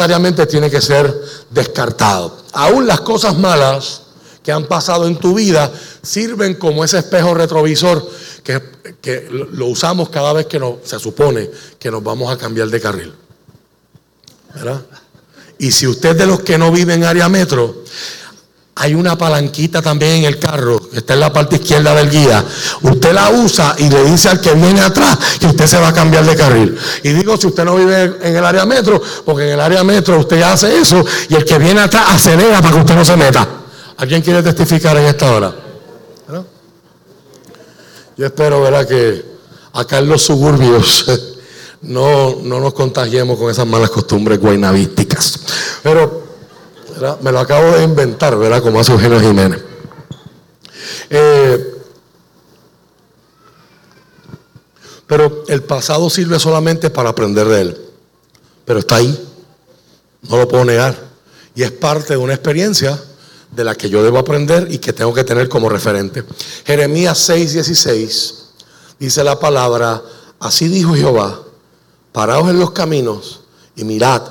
necesariamente tiene que ser descartado. Aún las cosas malas que han pasado en tu vida sirven como ese espejo retrovisor que, lo usamos cada vez que se supone que nos vamos a cambiar de carril. ¿Verdad? Y si usted de los que no vive en área metro, hay una palanquita también en el carro, que está en la parte izquierda del guía. Usted la usa y le dice al que viene atrás que usted se va a cambiar de carril. Y digo, si usted no vive en el área metro, porque en el área metro usted hace eso y el que viene atrás acelera para que usted no se meta. ¿Alguien quiere testificar en esta hora? Yo espero, ¿verdad?, que acá en los suburbios no, no nos contagiemos con esas malas costumbres guaynavísticas. Pero me lo acabo de inventar, ¿verdad?, como hace Eugenio Jiménez. Eh, pero el pasado sirve solamente para aprender de él. Pero está ahí. No lo puedo negar. Y es parte de una experiencia de la que yo debo aprender y que tengo que tener como referente. Jeremías 6:16 dice la palabra, así dijo Jehová, paraos en los caminos y mirad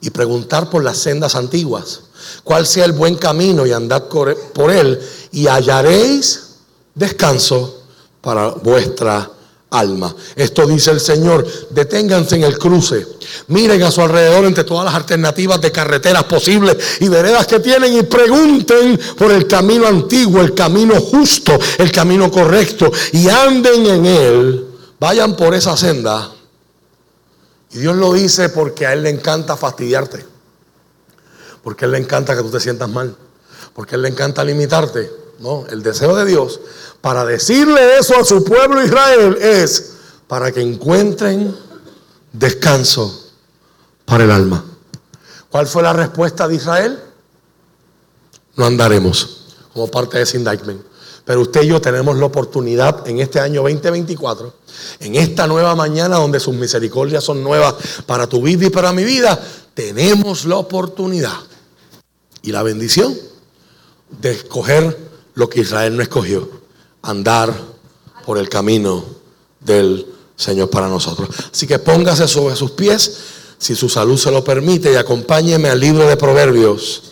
y preguntar por las sendas antiguas, cuál sea el buen camino y andad por él y hallaréis descanso para vuestra alma. Esto dice el Señor, deténganse en el cruce, miren a su alrededor entre todas las alternativas de carreteras posibles y veredas que tienen y pregunten por el camino antiguo, el camino justo, el camino correcto y anden en él, vayan por esa senda. Y Dios lo dice porque a Él le encanta fastidiarte, porque a Él le encanta que tú te sientas mal, porque a Él le encanta limitarte. No, el deseo de Dios para decirle eso a su pueblo Israel es para que encuentren descanso para el alma. ¿Cuál fue la respuesta de Israel? No andaremos como parte de ese indictment. Pero usted y yo tenemos la oportunidad en este año 2024, en esta nueva mañana donde sus misericordias son nuevas para tu vida y para mi vida, tenemos la oportunidad y la bendición de escoger lo que Israel no escogió andar por el camino del Señor para nosotros. Así que póngase sobre sus pies, si su salud se lo permite, y acompáñeme al libro de Proverbios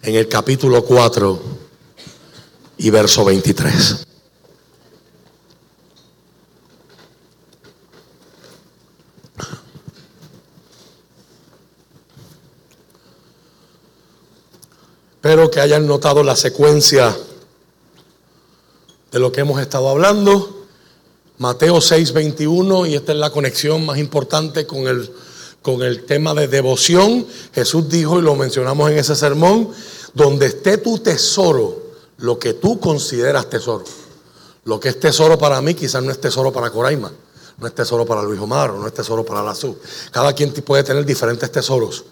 en el capítulo 4 y verso 23. Espero que hayan notado la secuencia de lo que hemos estado hablando. Mateo 6:21, y esta es la conexión más importante con el, con el tema de devoción. Jesús dijo, y lo mencionamos en ese sermón, donde esté tu tesoro, lo que tú consideras tesoro. Lo que es tesoro para mí quizás no es tesoro para Coraima, no es tesoro para Luis Omar, no es tesoro para la SU. Cada quien puede tener diferentes tesoros.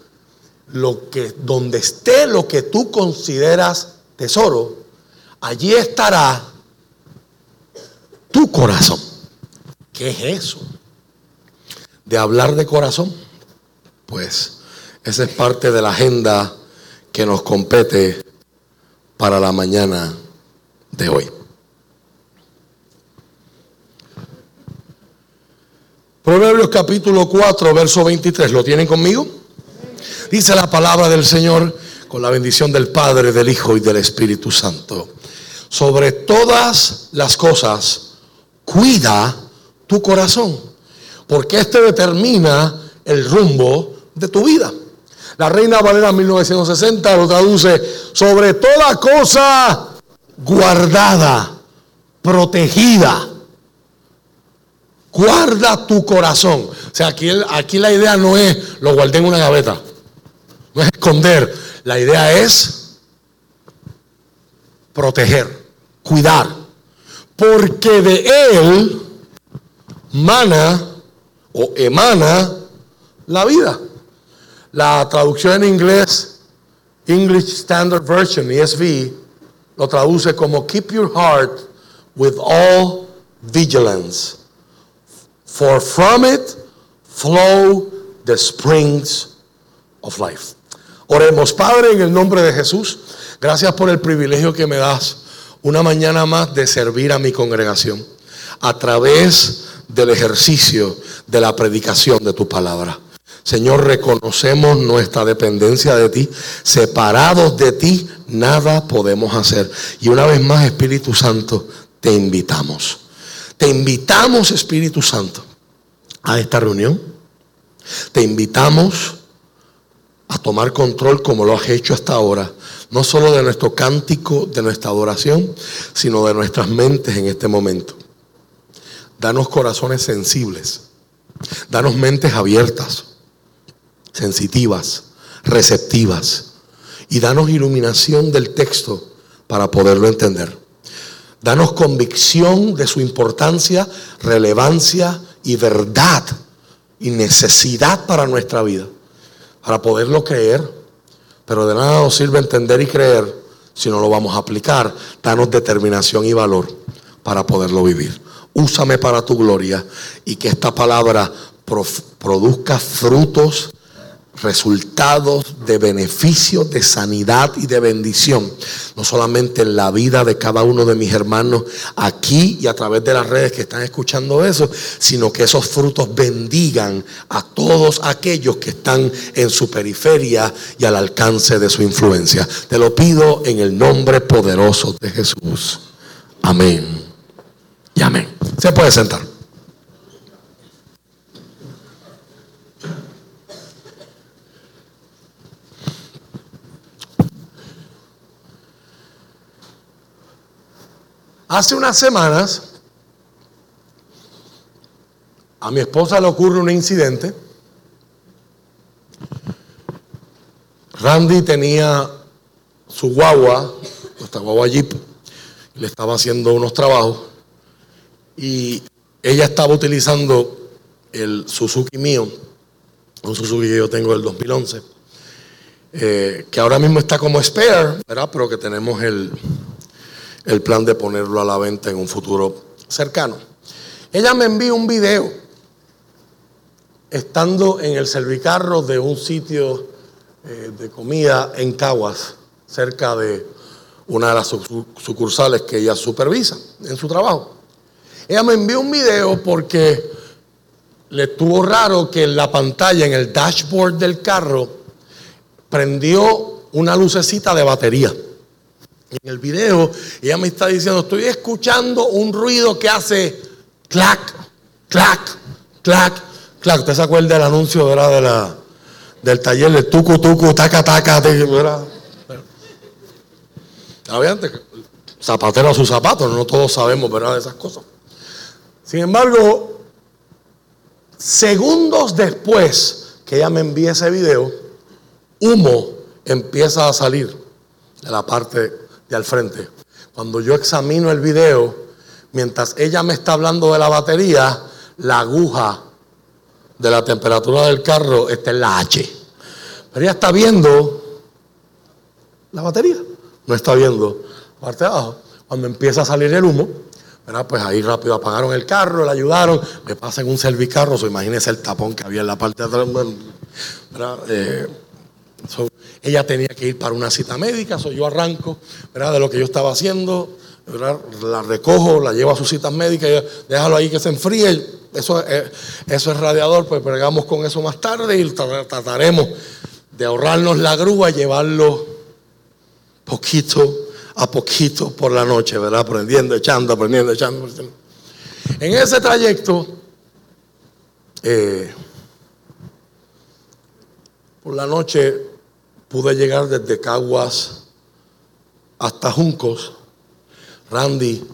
Lo que, donde esté lo que tú consideras tesoro, allí estará tu corazón. ¿Qué es eso? De hablar de corazón. Pues esa es parte de la agenda que nos compete para la mañana de hoy. Proverbios capítulo 4, verso 23. ¿Lo tienen conmigo? Dice la palabra del Señor con la bendición del Padre, del Hijo y del Espíritu Santo. Sobre todas las cosas cuida tu corazón, porque este determina el rumbo de tu vida. La Reina Valera 1960 lo traduce sobre toda cosa guardada, protegida. Guarda tu corazón. O sea, aquí, aquí la idea no es lo guardé en una gaveta, no es esconder. La idea es proteger, cuidar porque de él mana o emana la vida. La traducción en inglés, English Standard Version, ESV, lo traduce como keep your heart with all vigilance, for from it flow the springs of life. Oremos, Padre, en el nombre de Jesús, gracias por el privilegio que me das una mañana más de servir a mi congregación a través del ejercicio de la predicación de tu palabra. Señor, reconocemos nuestra dependencia de ti. Separados de ti, nada podemos hacer. Y una vez más, Espíritu Santo, te invitamos. Te invitamos, Espíritu Santo, a esta reunión. Te invitamos a tomar control como lo has hecho hasta ahora, no solo de nuestro cántico, de nuestra adoración, sino de nuestras mentes en este momento. Danos corazones sensibles, danos mentes abiertas sensitivas, receptivas. Y danos iluminación del texto para poderlo entender. Danos convicción de su importancia, relevancia y verdad y necesidad para nuestra vida, para poderlo creer. Pero de nada nos sirve entender y creer si no lo vamos a aplicar. Danos determinación y valor para poderlo vivir. Úsame para tu gloria y que esta palabra produzca frutos resultados de beneficios, de sanidad y de bendición, no solamente en la vida de cada uno de mis hermanos aquí y a través de las redes que están escuchando eso, sino que esos frutos bendigan a todos aquellos que están en su periferia y al alcance de su influencia. Te lo pido en el nombre poderoso de Jesús. Amén. Y amén. Se puede sentar. Hace unas semanas a mi esposa le ocurre un incidente. Randy tenía su guagua, nuestra guagua Jeep, le estaba haciendo unos trabajos y ella estaba utilizando el Suzuki mío, un Suzuki que yo tengo del 2011, eh, que ahora mismo está como spare, pero que tenemos el, el plan de ponerlo a la venta en un futuro cercano. Ella me envió un video estando en el servicarro de un sitio eh, de comida en Caguas, cerca de una de las sucursales que ella supervisa en su trabajo. Ella me envió un video porque le estuvo raro que en la pantalla, en el dashboard del carro, prendió una lucecita de batería. En el video ella me está diciendo, estoy escuchando un ruido que hace clac, clac, clac, clac. ¿Usted se acuerda del anuncio De la, del taller de tucu, tucu, taca, taca? ¿verdad? Antes, zapatero a sus zapatos, no todos sabemos ¿verdad? de esas cosas. Sin embargo, segundos después que ella me envía ese video, humo empieza a salir de la parte de al frente. Cuando yo examino el video, mientras ella me está hablando de la batería, la aguja de la temperatura del carro está en la H. Pero ella está viendo la batería, no está viendo la parte de abajo. Cuando empieza a salir el humo, pues ahí rápido apagaron el carro, le ayudaron, me pasan un servicarro, so, imagínense el tapón que había en la parte de atrás. Eh, ella tenía que ir para una cita médica, so yo arranco ¿verdad? de lo que yo estaba haciendo, la recojo, la llevo a sus citas médicas, déjalo ahí que se enfríe. Eso, es, es radiador, pues pregamos con eso más tarde y trataremos de ahorrarnos la grúa y llevarlo poquito a poquito por la noche, ¿verdad? Aprendiendo, echando, aprendiendo, echando. En ese trayecto, eh, por la noche pude llegar desde Caguas hasta Juncos. Randy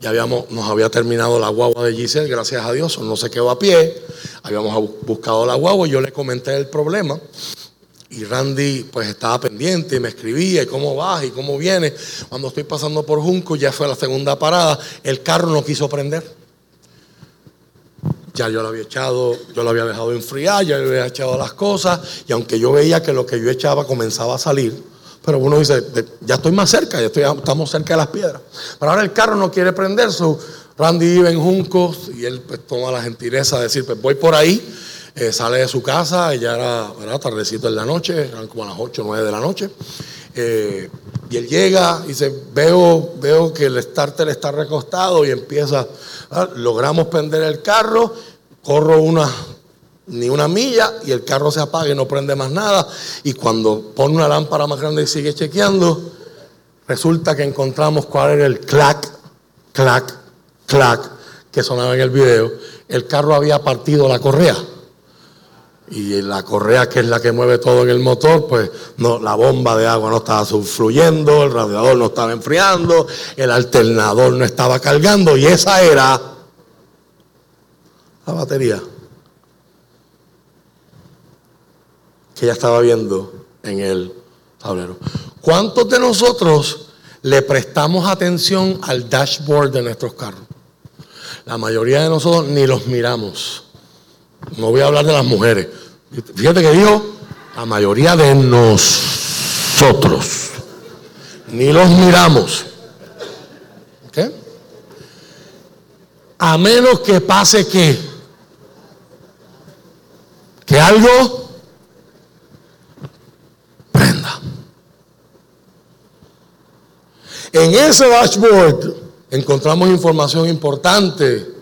ya habíamos, nos había terminado la guagua de Giselle, gracias a Dios, no se quedó a pie. Habíamos buscado la guagua y yo le comenté el problema. Y Randy pues estaba pendiente y me escribía y cómo vas y cómo viene. Cuando estoy pasando por Juncos, ya fue la segunda parada, el carro no quiso prender. Ya yo lo había echado, yo lo había dejado enfriar, ya le había echado las cosas, y aunque yo veía que lo que yo echaba comenzaba a salir, pero uno dice, ya estoy más cerca, ya estamos cerca de las piedras. Pero ahora el carro no quiere prender, su Randy vive en Juncos y él pues, toma la gentileza de decir, pues voy por ahí, eh, sale de su casa, ya era tardecito en la noche, eran como las 8 o 9 de la noche. Eh, y él llega y dice, veo, veo que el starter está recostado y empieza, logramos prender el carro, corro unas ni una milla y el carro se apaga y no prende más nada. Y cuando pone una lámpara más grande y sigue chequeando, resulta que encontramos cuál era el clac, clac, clac que sonaba en el video. El carro había partido la correa. Y la correa, que es la que mueve todo en el motor, pues no, la bomba de agua no estaba fluyendo, el radiador no estaba enfriando, el alternador no estaba cargando, y esa era la batería que ya estaba viendo en el tablero. ¿Cuántos de nosotros le prestamos atención al dashboard de nuestros carros? La mayoría de nosotros ni los miramos. No voy a hablar de las mujeres. Fíjate que dijo, la mayoría de nosotros ni los miramos. ¿Ok? A menos que pase que, que algo prenda. En ese dashboard encontramos información importante.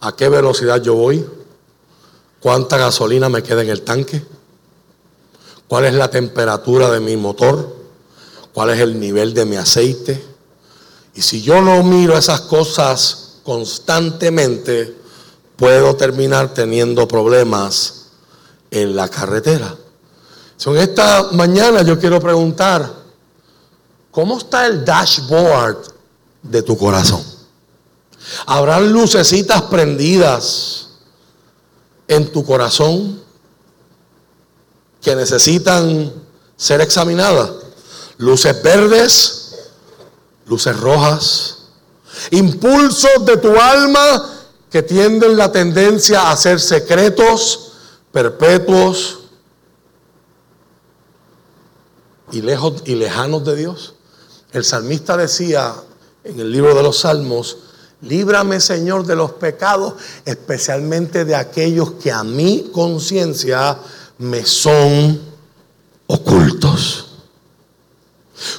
¿A qué velocidad yo voy? Cuánta gasolina me queda en el tanque, cuál es la temperatura de mi motor, cuál es el nivel de mi aceite. Y si yo no miro esas cosas constantemente, puedo terminar teniendo problemas en la carretera. En esta mañana yo quiero preguntar, ¿cómo está el dashboard de tu corazón? ¿Habrán lucecitas prendidas? En tu corazón que necesitan ser examinadas. Luces verdes, luces rojas, impulsos de tu alma que tienden la tendencia a ser secretos, perpetuos y lejos y lejanos de Dios. El salmista decía en el libro de los Salmos, Líbrame, Señor, de los pecados, especialmente de aquellos que a mi conciencia me son ocultos.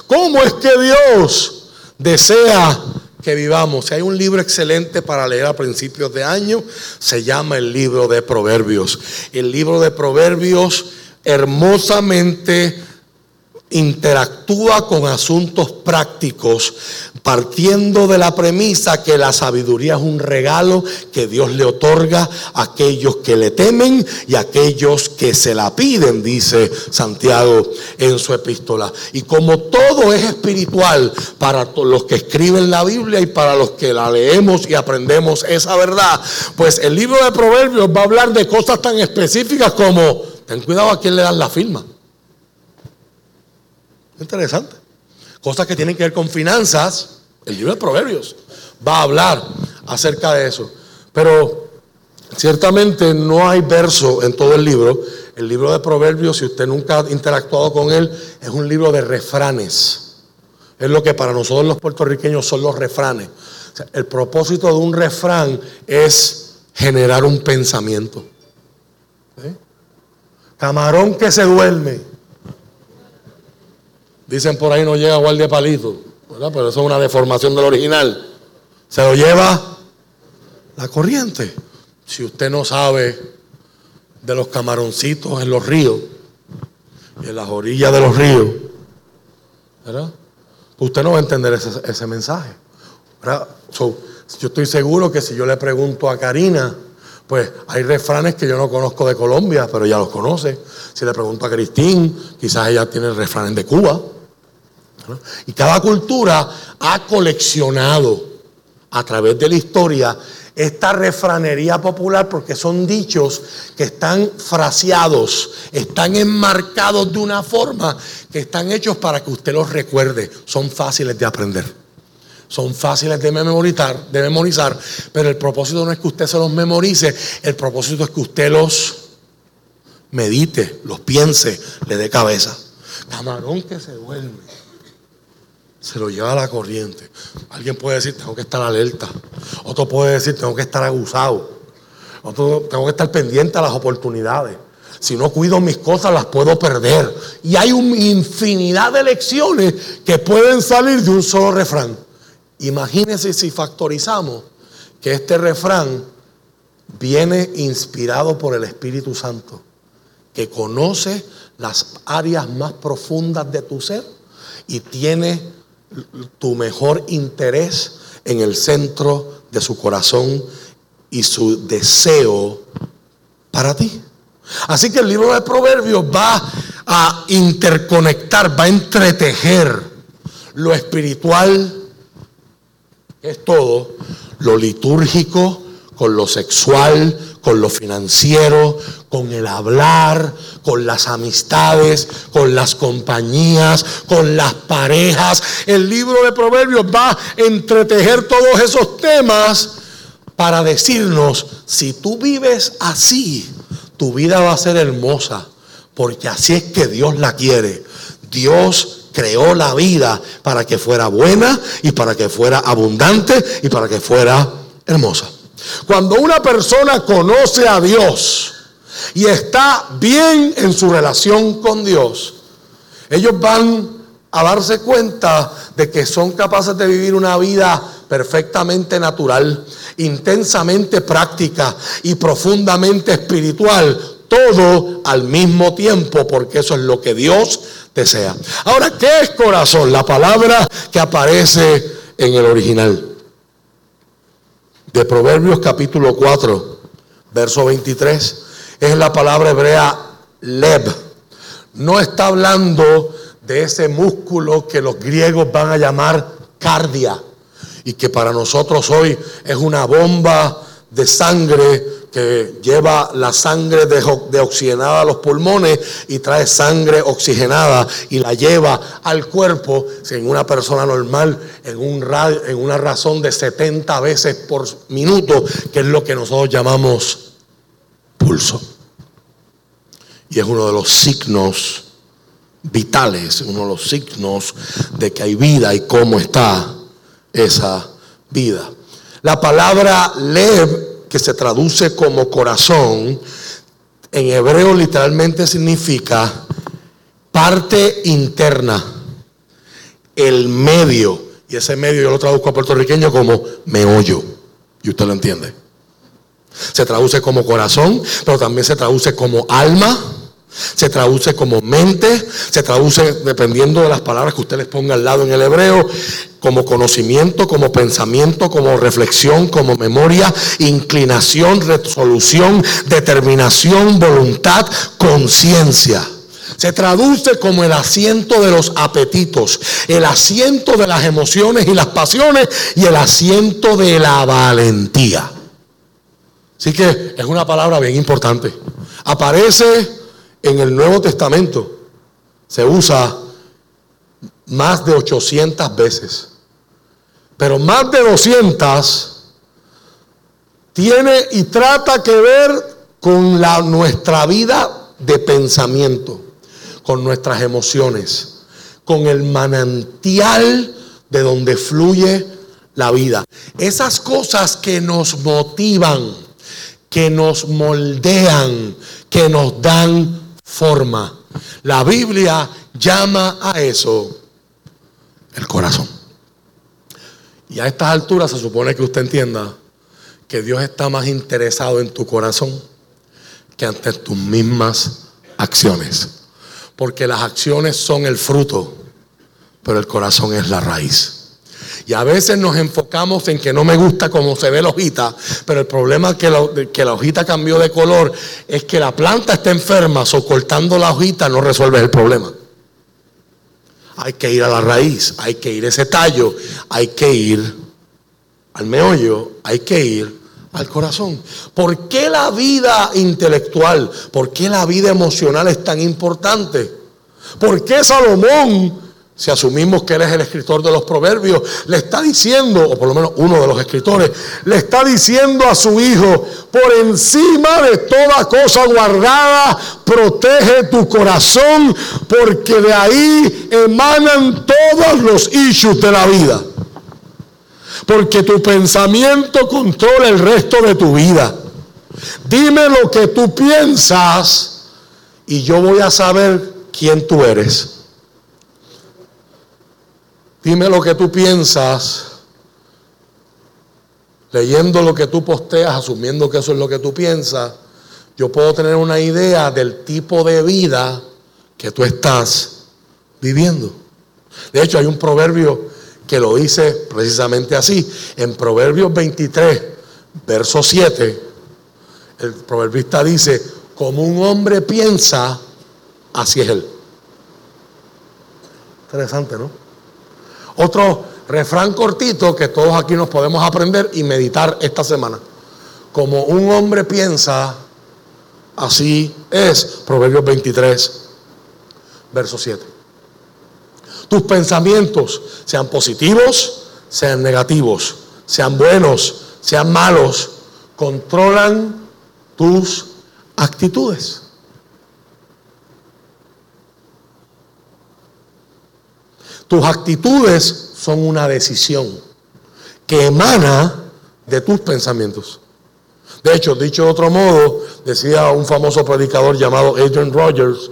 ¿Cómo es que Dios desea que vivamos? Hay un libro excelente para leer a principios de año, se llama el libro de Proverbios. El libro de Proverbios hermosamente interactúa con asuntos prácticos, partiendo de la premisa que la sabiduría es un regalo que Dios le otorga a aquellos que le temen y a aquellos que se la piden, dice Santiago en su epístola. Y como todo es espiritual para los que escriben la Biblia y para los que la leemos y aprendemos esa verdad, pues el libro de Proverbios va a hablar de cosas tan específicas como, ten cuidado a quién le dan la firma. Interesante. Cosas que tienen que ver con finanzas. El libro de Proverbios va a hablar acerca de eso. Pero ciertamente no hay verso en todo el libro. El libro de Proverbios, si usted nunca ha interactuado con él, es un libro de refranes. Es lo que para nosotros los puertorriqueños son los refranes. el propósito de un refrán es generar un pensamiento. Camarón que se duerme Dicen por ahí no llega guardia palito, ¿verdad? Pero eso es una deformación del original. Se lo lleva la corriente. Si usted no sabe de los camaroncitos en los ríos en las orillas de los ríos, ¿verdad? Usted no va a entender ese, mensaje. yo estoy seguro que si yo le pregunto a Karina, pues hay refranes que yo no conozco de Colombia, pero ella los conoce. Si le pregunto a Cristín, quizás ella tiene refranes de Cuba. Y cada cultura ha coleccionado a través de la historia esta refranería popular porque son dichos que están fraseados, están enmarcados de una forma que están hechos para que usted los recuerde. Son fáciles de aprender. Son fáciles de memorizar, de memorizar, pero el propósito no es que usted se los memorice, el propósito es que usted los medite, los piense, le dé cabeza. Camarón que se duerme se lo lleva a la corriente. Alguien puede decir, tengo que estar alerta. Otro puede decir, tengo que estar abusado. Otro, tengo que estar pendiente a las oportunidades. Si no cuido mis cosas, las puedo perder. Y hay una infinidad de lecciones que pueden salir de un solo refrán. Imagínense si factorizamos que este refrán viene inspirado por el Espíritu Santo, que conoce las áreas más profundas de tu ser y tiene tu mejor interés en el centro de su corazón y su deseo para ti. Así que el libro de Proverbios va a interconectar, va a entretejer lo espiritual, es todo, lo litúrgico, con lo sexual, con lo financiero, con el hablar, con las amistades, con las compañías, con las parejas. El libro de Proverbios va a entretejer todos esos temas para decirnos, si tú vives así, tu vida va a ser hermosa, porque así es que Dios la quiere. Dios creó la vida para que fuera buena y para que fuera abundante y para que fuera hermosa. Cuando una persona conoce a Dios y está bien en su relación con Dios, ellos van a darse cuenta de que son capaces de vivir una vida perfectamente natural, intensamente práctica y profundamente espiritual, todo al mismo tiempo, porque eso es lo que Dios desea. Ahora, ¿qué es corazón? La palabra que aparece en el original de Proverbios capítulo 4, verso 23, es la palabra hebrea leb. No está hablando de ese músculo que los griegos van a llamar cardia y que para nosotros hoy es una bomba de sangre que lleva la sangre deoxigenada a los pulmones y trae sangre oxigenada y la lleva al cuerpo, en una persona normal, en, un en una razón de 70 veces por minuto, que es lo que nosotros llamamos pulso. Y es uno de los signos vitales, uno de los signos de que hay vida y cómo está esa vida. La palabra lev, que se traduce como corazón, en hebreo literalmente significa parte interna, el medio. Y ese medio yo lo traduzco a puertorriqueño como meollo. Y usted lo entiende. Se traduce como corazón, pero también se traduce como alma se traduce como mente, se traduce dependiendo de las palabras que usted les ponga al lado en el hebreo, como conocimiento, como pensamiento, como reflexión, como memoria, inclinación, resolución, determinación, voluntad, conciencia. Se traduce como el asiento de los apetitos, el asiento de las emociones y las pasiones y el asiento de la valentía. Así que es una palabra bien importante. Aparece en el Nuevo Testamento se usa más de 800 veces. Pero más de 200 tiene y trata que ver con la, nuestra vida de pensamiento, con nuestras emociones, con el manantial de donde fluye la vida. Esas cosas que nos motivan, que nos moldean, que nos dan forma. La Biblia llama a eso el corazón. Y a estas alturas se supone que usted entienda que Dios está más interesado en tu corazón que ante tus mismas acciones. Porque las acciones son el fruto, pero el corazón es la raíz. Y a veces nos enfocamos en que no me gusta cómo se ve la hojita, pero el problema que la, que la hojita cambió de color es que la planta está enferma, o cortando la hojita no resuelve el problema. Hay que ir a la raíz, hay que ir a ese tallo, hay que ir al meollo, hay que ir al corazón. ¿Por qué la vida intelectual, por qué la vida emocional es tan importante? ¿Por qué Salomón si asumimos que él es el escritor de los proverbios, le está diciendo, o por lo menos uno de los escritores, le está diciendo a su hijo, por encima de toda cosa guardada, protege tu corazón, porque de ahí emanan todos los issues de la vida. Porque tu pensamiento controla el resto de tu vida. Dime lo que tú piensas y yo voy a saber quién tú eres. Dime lo que tú piensas leyendo lo que tú posteas, asumiendo que eso es lo que tú piensas, yo puedo tener una idea del tipo de vida que tú estás viviendo. De hecho, hay un proverbio que lo dice precisamente así. En Proverbios 23, verso 7, el proverbista dice, como un hombre piensa, así es él. Interesante, ¿no? Otro refrán cortito que todos aquí nos podemos aprender y meditar esta semana. Como un hombre piensa, así es. Proverbios 23, verso 7. Tus pensamientos, sean positivos, sean negativos, sean buenos, sean malos, controlan tus actitudes. Tus actitudes son una decisión que emana de tus pensamientos. De hecho, dicho de otro modo, decía un famoso predicador llamado Adrian Rogers,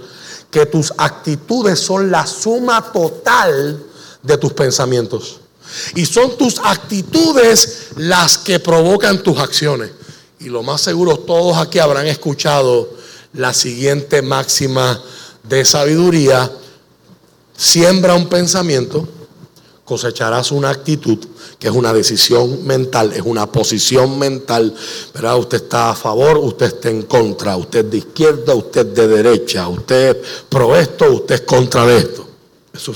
que tus actitudes son la suma total de tus pensamientos. Y son tus actitudes las que provocan tus acciones. Y lo más seguro, todos aquí habrán escuchado la siguiente máxima de sabiduría Siembra un pensamiento, cosecharás una actitud, que es una decisión mental, es una posición mental. ¿verdad? Usted está a favor, usted está en contra, usted de izquierda, usted de derecha, usted pro esto, usted es contra de esto. Esos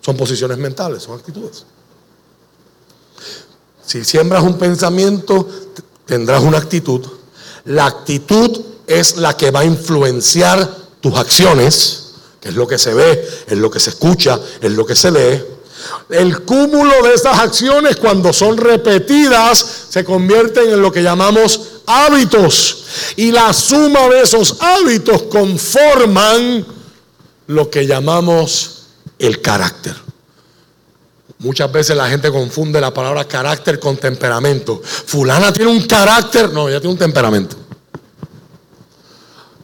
son posiciones mentales, son actitudes. Si siembras un pensamiento, tendrás una actitud. La actitud es la que va a influenciar tus acciones es lo que se ve, es lo que se escucha, es lo que se lee. El cúmulo de estas acciones cuando son repetidas se convierten en lo que llamamos hábitos. Y la suma de esos hábitos conforman lo que llamamos el carácter. Muchas veces la gente confunde la palabra carácter con temperamento. Fulana tiene un carácter, no, ella tiene un temperamento.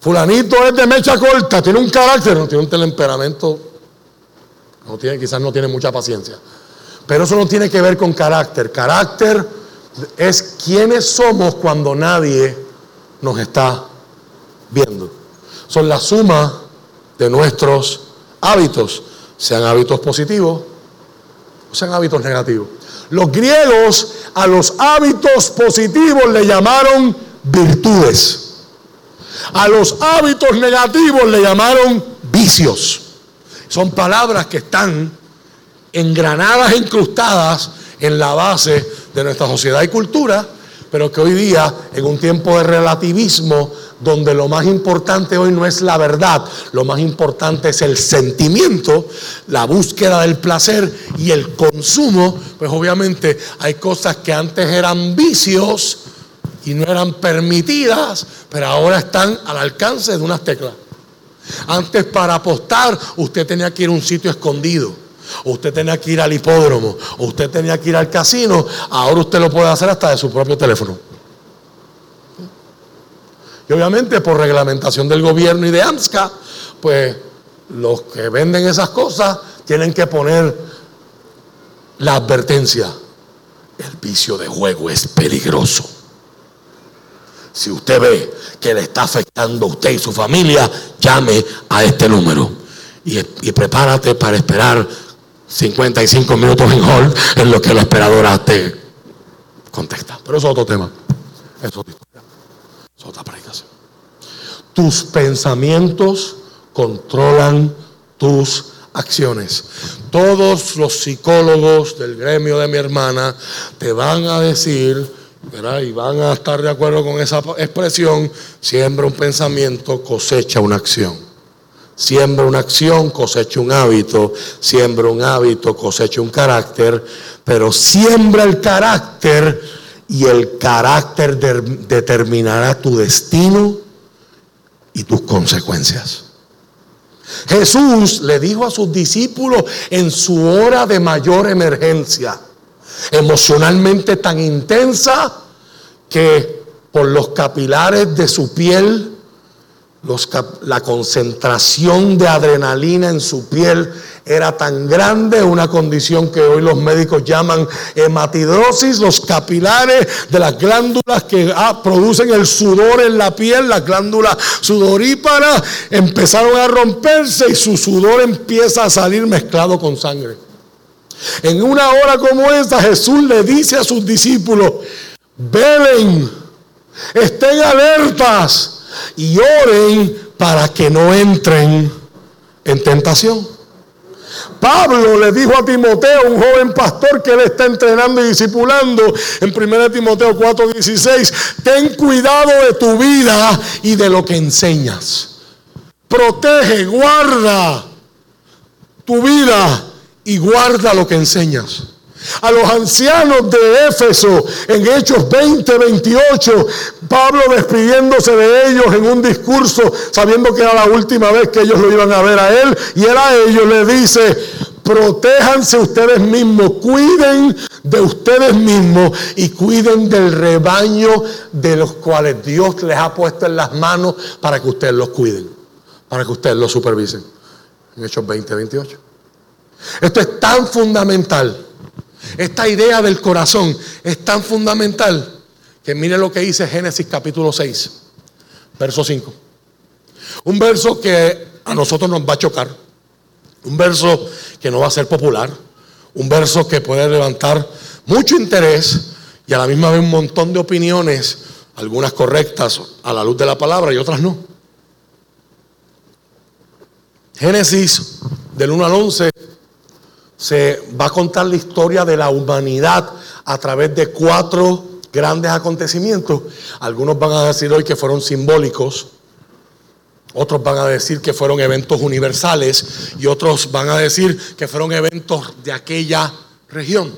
Fulanito es de mecha corta, tiene un carácter, no tiene un temperamento, quizás no tiene mucha paciencia. Pero eso no tiene que ver con carácter. Carácter es quiénes somos cuando nadie nos está viendo. Son la suma de nuestros hábitos, sean hábitos positivos o sean hábitos negativos. Los griegos a los hábitos positivos le llamaron virtudes. A los hábitos negativos le llamaron vicios. Son palabras que están engranadas, incrustadas en la base de nuestra sociedad y cultura, pero que hoy día, en un tiempo de relativismo, donde lo más importante hoy no es la verdad, lo más importante es el sentimiento, la búsqueda del placer y el consumo, pues obviamente hay cosas que antes eran vicios y no eran permitidas, pero ahora están al alcance de unas teclas. Antes para apostar usted tenía que ir a un sitio escondido, usted tenía que ir al hipódromo, usted tenía que ir al casino, ahora usted lo puede hacer hasta de su propio teléfono. Y obviamente por reglamentación del gobierno y de AMSCA, pues los que venden esas cosas tienen que poner la advertencia. El vicio de juego es peligroso. Si usted ve que le está afectando a usted y su familia, llame a este número. Y, prepárate para esperar 55 minutos en hall en lo que la esperadora te contesta. Pero eso es otro tema. Es otra Es otra predicación. Tus pensamientos controlan tus acciones. Todos los psicólogos del gremio de mi hermana te van a decir y van a estar de acuerdo con esa expresión, siembra un pensamiento, cosecha una acción. Siembra una acción, cosecha un hábito, siembra un hábito, cosecha un carácter, pero siembra el carácter y el carácter determinará tu destino y tus consecuencias. Jesús le dijo a sus discípulos en su hora de mayor emergencia, emocionalmente tan intensa que por los capilares de su piel la concentración de adrenalina en su piel era tan grande, una condición que hoy los médicos llaman hematidrosis, los capilares de las glándulas que ah, producen el sudor en la piel, las glándulas sudoríparas, empezaron a romperse y su sudor empieza a salir mezclado con sangre. En una hora como esta, Jesús le dice a sus discípulos, beben, estén alertas y oren para que no entren en tentación. Pablo le dijo a Timoteo, un joven pastor que él está entrenando y discipulando, en 1 Timoteo 4:16, ten cuidado de tu vida y de lo que enseñas. Protege, guarda tu vida y guarda lo que enseñas. A los ancianos de Éfeso en Hechos 20, 28, Pablo despidiéndose de ellos en un discurso, sabiendo que era la última vez que ellos lo iban a ver a él, y él a ellos le dice, protéjanse ustedes mismos, cuiden de ustedes mismos y cuiden del rebaño de los cuales Dios les ha puesto en las manos para que ustedes los cuiden, para que ustedes los supervisen. En Hechos 20, 28. Esto es tan fundamental esta idea del corazón es tan fundamental que mire lo que dice Génesis capítulo 6, verso 5. Un verso que a nosotros nos va a chocar. Un verso que no va a ser popular. Un verso que puede levantar mucho interés y a la misma vez un montón de opiniones, algunas correctas a la luz de la palabra y otras no. Génesis del 1 al 11 se va a contar la historia de la humanidad a través de cuatro grandes acontecimientos. Algunos van a decir hoy que fueron simbólicos, otros van a decir que fueron eventos universales y otros van a decir que fueron eventos de aquella región.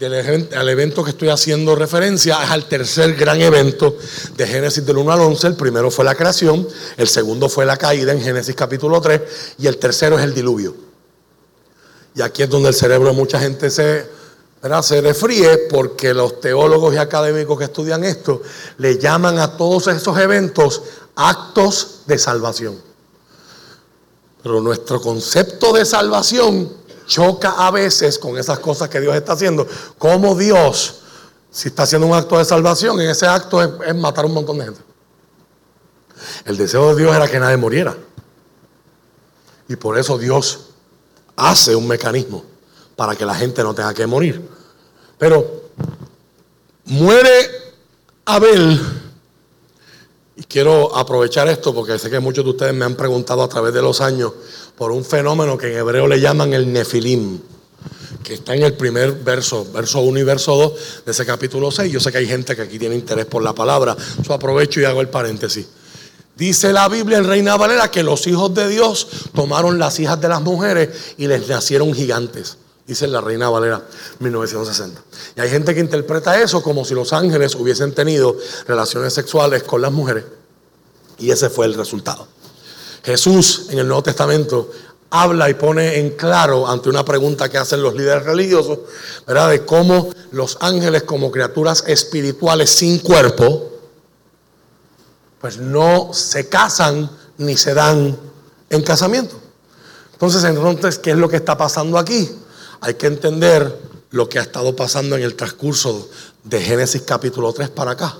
El evento que estoy haciendo referencia es al tercer gran evento de Génesis del 1 al 11. El primero fue la creación, el segundo fue la caída en Génesis capítulo 3 y el tercero es el diluvio. Y aquí es donde el cerebro de mucha gente se, se refríe porque los teólogos y académicos que estudian esto le llaman a todos esos eventos actos de salvación. Pero nuestro concepto de salvación choca a veces con esas cosas que Dios está haciendo. Como Dios, si está haciendo un acto de salvación, en ese acto es, es matar un montón de gente. El deseo de Dios era que nadie muriera. Y por eso Dios hace un mecanismo para que la gente no tenga que morir. Pero muere Abel, y quiero aprovechar esto porque sé que muchos de ustedes me han preguntado a través de los años por un fenómeno que en hebreo le llaman el nefilim, que está en el primer verso, verso 1 y verso 2 de ese capítulo 6. Yo sé que hay gente que aquí tiene interés por la palabra, yo aprovecho y hago el paréntesis. Dice la Biblia en Reina Valera que los hijos de Dios tomaron las hijas de las mujeres y les nacieron gigantes. Dice la Reina Valera 1960. Y hay gente que interpreta eso como si los ángeles hubiesen tenido relaciones sexuales con las mujeres. Y ese fue el resultado. Jesús en el Nuevo Testamento habla y pone en claro ante una pregunta que hacen los líderes religiosos, ¿verdad? De cómo los ángeles como criaturas espirituales sin cuerpo, pues no se casan ni se dan en casamiento. Entonces, entonces, ¿qué es lo que está pasando aquí? Hay que entender lo que ha estado pasando en el transcurso de Génesis capítulo 3 para acá.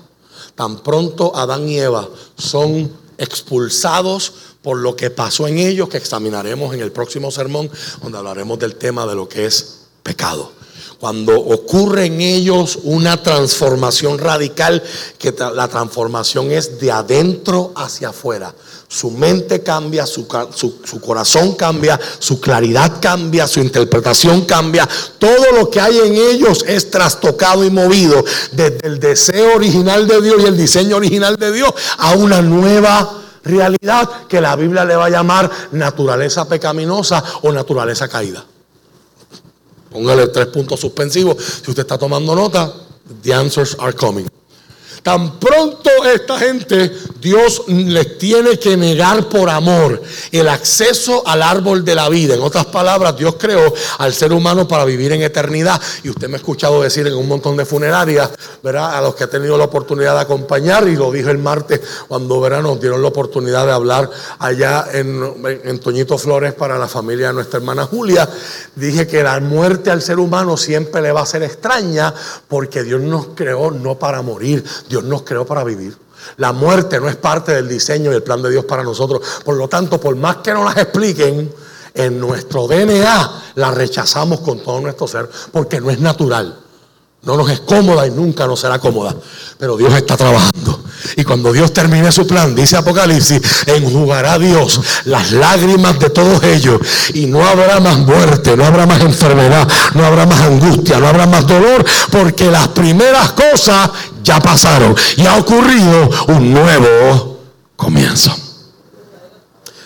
Tan pronto Adán y Eva son expulsados por lo que pasó en ellos, que examinaremos en el próximo sermón, donde hablaremos del tema de lo que es pecado cuando ocurre en ellos una transformación radical, que la transformación es de adentro hacia afuera. Su mente cambia, su, corazón cambia, su claridad cambia, su interpretación cambia. Todo lo que hay en ellos es trastocado y movido desde el deseo original de Dios y el diseño original de Dios a una nueva realidad que la Biblia le va a llamar naturaleza pecaminosa o naturaleza caída. Póngale tres puntos suspensivos. Si usted está tomando nota, the answers are coming. Tan pronto esta gente, Dios les tiene que negar por amor el acceso al árbol de la vida. En otras palabras, Dios creó al ser humano para vivir en eternidad. Y usted me ha escuchado decir en un montón de funerarias, ¿verdad? A los que ha tenido la oportunidad de acompañar, y lo dijo el martes cuando ¿verdad? nos dieron la oportunidad de hablar allá en Toñito Flores para la familia de nuestra hermana Julia. Dije que la muerte al ser humano siempre le va a ser extraña porque Dios nos creó no para morir, Dios nos creó para vivir. La muerte no es parte del diseño y el plan de Dios para nosotros. Por lo tanto, por más que nos las expliquen, en nuestro DNA la rechazamos con todo nuestro ser porque no es natural. No nos es cómoda y nunca nos será cómoda. Pero Dios está trabajando. Y cuando Dios termine su plan, dice Apocalipsis, enjugará Dios las lágrimas de todos ellos. Y no habrá más muerte, no habrá más enfermedad, no habrá más angustia, no habrá más dolor, porque las primeras cosas ya pasaron. Y ha ocurrido un nuevo comienzo.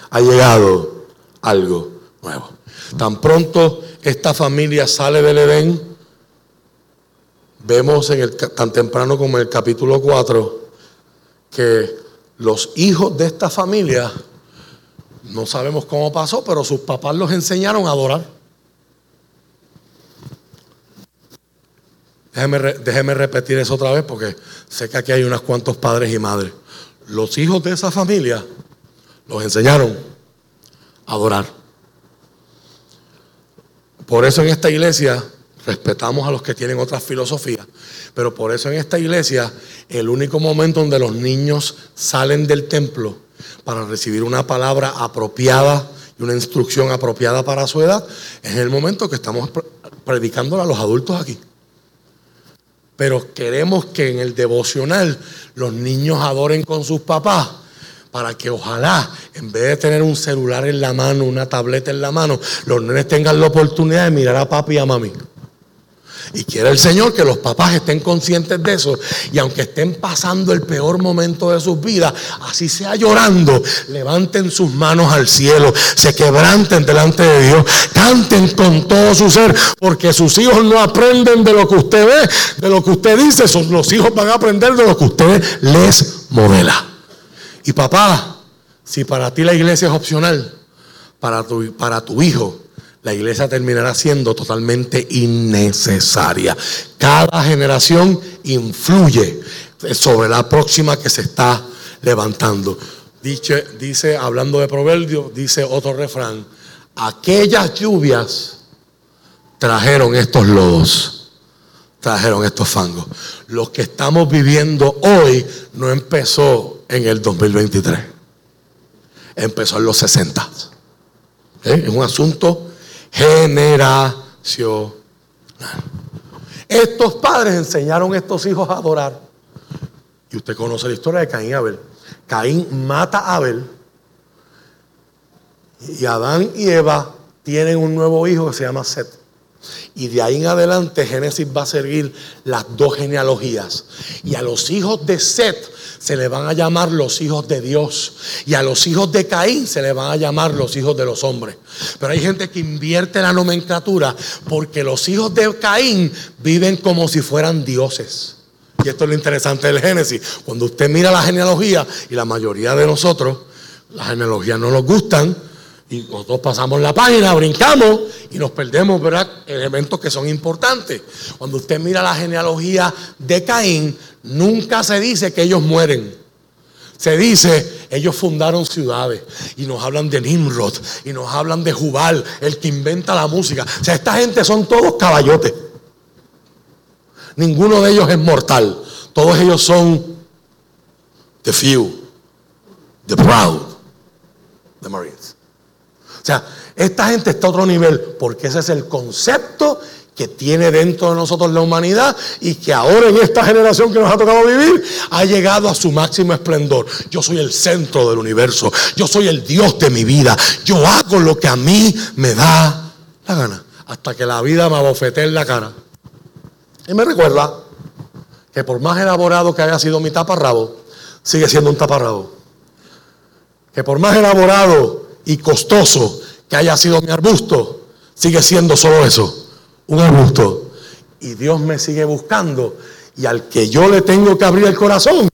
Ha llegado algo nuevo. Tan pronto esta familia sale del Edén, vemos en el, tan temprano como en el capítulo 4 que los hijos de esta familia, no sabemos cómo pasó, pero sus papás los enseñaron a adorar. Déjeme, repetir eso otra vez porque sé que aquí hay unos cuantos padres y madres. Los hijos de esa familia los enseñaron a adorar. Por eso en esta iglesia respetamos a los que tienen otras filosofías, pero por eso en esta iglesia el único momento donde los niños salen del templo para recibir una palabra apropiada y una instrucción apropiada para su edad es el momento que estamos predicándole a los adultos aquí. Pero queremos que en el devocional los niños adoren con sus papás para que ojalá, en vez de tener un celular en la mano, una tableta en la mano, los nenes tengan la oportunidad de mirar a papi y a mami. Y quiere el Señor que los papás estén conscientes de eso. Y aunque estén pasando el peor momento de sus vidas, así sea llorando, levanten sus manos al cielo, se quebranten delante de Dios, canten con todo su ser, porque sus hijos no aprenden de lo que usted ve, de lo que usted dice, los hijos van a aprender de lo que usted les modela. Y papá, si para ti la iglesia es opcional, para tu, para tu hijo la iglesia terminará siendo totalmente innecesaria. Cada generación influye sobre la próxima que se está levantando. Dice, dice hablando de proverbios, dice otro refrán, aquellas lluvias trajeron estos lodos, trajeron estos fangos. Lo que estamos viviendo hoy no empezó en el 2023, empezó en los 60. ¿Eh? Es un asunto generacional. Estos padres enseñaron a estos hijos a adorar. Y usted conoce la historia de Caín y Abel. Caín mata a Abel. Y Adán y Eva tienen un nuevo hijo que se llama Seth. Y de ahí en adelante Génesis va a seguir las dos genealogías. Y a los hijos de Seth se le van a llamar los hijos de Dios. Y a los hijos de Caín se le van a llamar los hijos de los hombres. Pero hay gente que invierte la nomenclatura porque los hijos de Caín viven como si fueran dioses. Y esto es lo interesante del Génesis. Cuando usted mira la genealogía, y la mayoría de nosotros, las genealogías no nos gustan, y nosotros pasamos la página, brincamos y nos perdemos, ¿verdad? Elementos que son importantes. Cuando usted mira la genealogía de Caín, nunca se dice que ellos mueren. Se dice, ellos fundaron ciudades y nos hablan de Nimrod y nos hablan de Jubal, el que inventa la música. O sea, esta gente son todos caballotes. Ninguno de ellos es mortal. Todos ellos son the few, the proud, the Marines. O sea, esta gente está a otro nivel porque ese es el concepto que tiene dentro de nosotros la humanidad y que ahora en esta generación que nos ha tocado vivir ha llegado a su máximo esplendor. Yo soy el centro del universo, yo soy el Dios de mi vida, yo hago lo que a mí me da la gana, hasta que la vida me abofetee en la cara. Y me recuerda que por más elaborado que haya sido mi taparrabo, sigue siendo un taparrabo. Que por más elaborado y costoso que haya sido mi arbusto, sigue siendo solo eso, un arbusto. Y Dios me sigue buscando Y al que yo le tengo que abrir el corazón,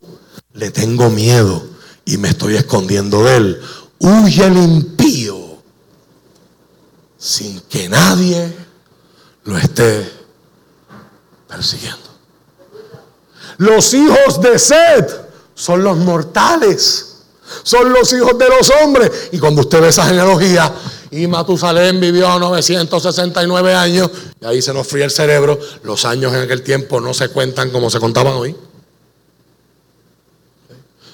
le tengo miedo y me estoy escondiendo de él. Huye el impío sin que nadie lo esté persiguiendo. Los hijos de Sed son los mortales. Son los hijos de los hombres. Y cuando usted ve esa genealogía, y Matusalén vivió 969 años, y ahí se nos fría el cerebro, los años en aquel tiempo no se cuentan como se contaban hoy.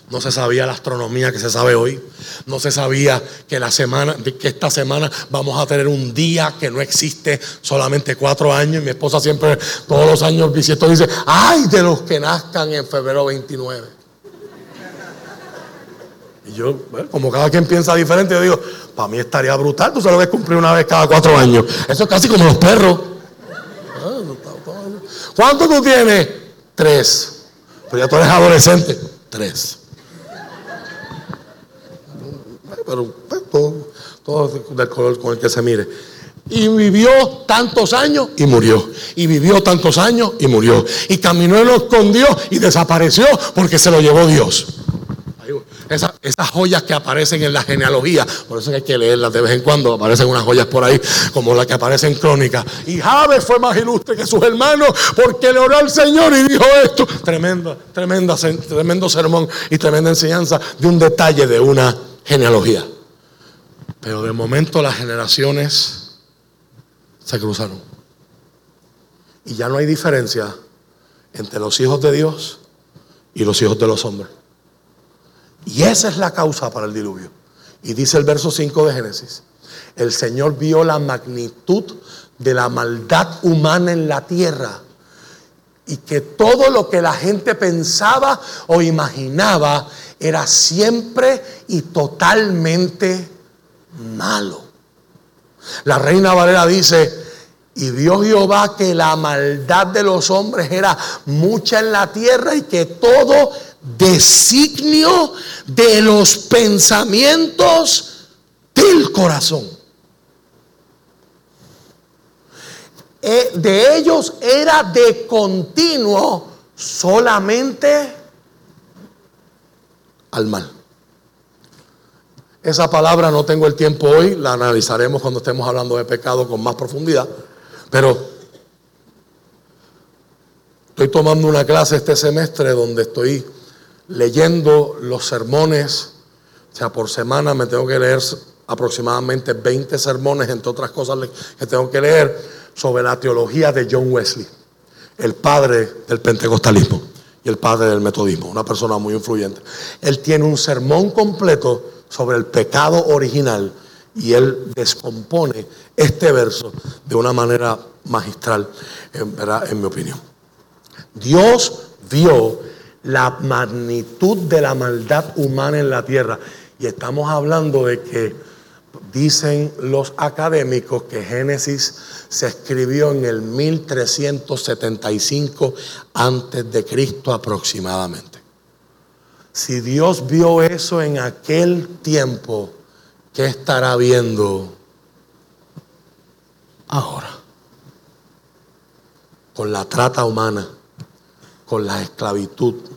No se sabía la astronomía que se sabe hoy. No se sabía que la semana, que esta semana vamos a tener un día que no existe solamente cuatro años. Y mi esposa siempre, todos los años bisiesto dice, ay de los que nazcan en febrero 29. Y yo, como cada quien piensa diferente, yo digo, para mí estaría brutal, tú solo ves cumplir una vez cada cuatro años. Eso es casi como los perros. ¿Cuánto tú tienes? Tres. Pero ya tú eres adolescente. Tres pero pues, todo, del color con el que se mire. Y vivió tantos años y murió. Y vivió tantos años y murió. Y caminó lo escondió y desapareció porque se lo llevó Dios. Esas, joyas que aparecen en la genealogía, por eso hay que leerlas de vez en cuando, aparecen unas joyas por ahí, como la que aparece en Crónica. Y Javes fue más ilustre que sus hermanos porque le oró al Señor y dijo esto. Tremenda, tremenda, tremendo sermón y tremenda enseñanza de un detalle de una genealogía. Pero de momento las generaciones se cruzaron. Y ya no hay diferencia entre los hijos de Dios y los hijos de los hombres. Y esa es la causa para el diluvio. Y dice el verso 5 de Génesis, el Señor vio la magnitud de la maldad humana en la tierra y que todo lo que la gente pensaba o imaginaba era siempre y totalmente malo. La reina Valera dice, y vio Jehová que la maldad de los hombres era mucha en la tierra y que todo designio de los pensamientos del corazón. Eh, de ellos era de continuo solamente al mal. Esa palabra no tengo el tiempo hoy, la analizaremos cuando estemos hablando de pecado con más profundidad, pero estoy tomando una clase este semestre donde estoy leyendo los sermones, o sea, por semana me tengo que leer aproximadamente 20 sermones, entre otras cosas que tengo que leer, sobre la teología de John Wesley, el padre del pentecostalismo y el padre del metodismo, una persona muy influyente. Él tiene un sermón completo sobre el pecado original y él descompone este verso de una manera magistral, en, mi opinión. Dios vio la magnitud de la maldad humana en la tierra y estamos hablando de que dicen los académicos que Génesis se escribió en el 1375 antes de Cristo aproximadamente. Si Dios vio eso en aquel tiempo, ¿qué estará viendo ahora? Con la trata humana, con la esclavitud,